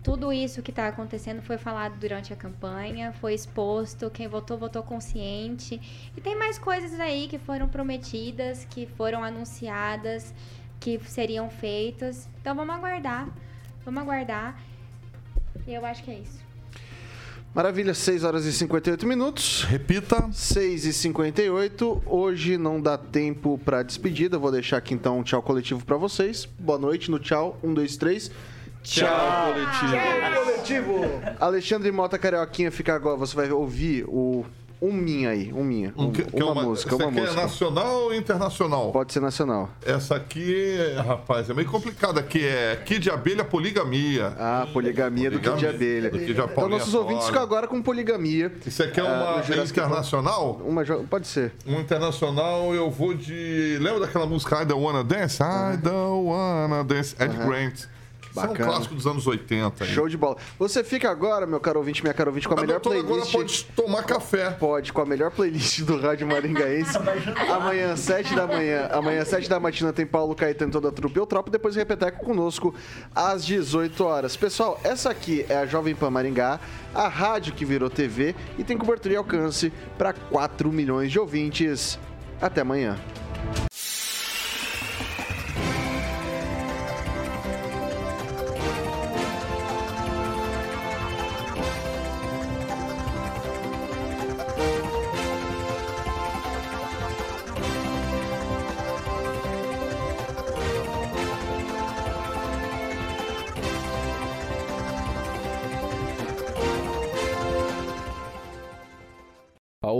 H: tudo isso que está acontecendo foi falado durante a campanha, foi exposto, quem votou, votou consciente. E tem mais coisas aí que foram prometidas, que foram anunciadas, que seriam feitas. Então vamos aguardar. Vamos aguardar. E eu acho que é isso.
A: Maravilha, 6 horas e 58 minutos.
G: Repita.
A: 6 e 58. Hoje não dá tempo para despedida. Vou deixar aqui então um tchau coletivo para vocês. Boa noite no tchau. Um, dois, três.
D: Tchau, coletivo.
E: Tchau, coletivo.
A: Alexandre Mota Carioquinha fica agora. Você vai ouvir o um minha aí, um minha. Um,
G: que- que é
A: uma, música,
G: essa
A: uma
G: aqui
A: música.
G: é nacional ou internacional?
A: Pode ser nacional.
G: Essa aqui, rapaz, é meio complicada, que é Kid de Abelha Poligamia.
A: Ah, poligamia, do Kid de Abelha.
G: Do Kid de
A: Então nossos
G: Paulinha
A: ouvintes
G: Fora.
A: ficam agora com poligamia.
G: Isso aqui é
A: Ah,
G: uma é
A: Park.
G: internacional?
A: Uma, pode ser.
G: Um internacional, eu vou de. Lembra daquela música I Don't Wanna Dance? I Don't Wanna Dance. Ed
A: Aham.
G: Grant. Isso é um
A: Bacana.
G: clássico dos anos 80. hein?
A: Show de bola. Você fica agora, meu caro ouvinte, minha caro ouvinte, com a
G: A
A: melhor
G: doutora agora
A: playlist.
G: pode tomar café.
A: Pode, com a melhor playlist do Rádio Maringaense. (laughs) Amanhã, 7 da manhã. Amanhã, 7 da matina, tem Paulo Caetano e toda a trupe Eutropa. Depois Repeteco conosco às 18 horas. Pessoal, essa aqui é a Jovem Pan Maringá, a rádio que virou TV e tem cobertura e alcance para 4 milhões de ouvintes. Até amanhã.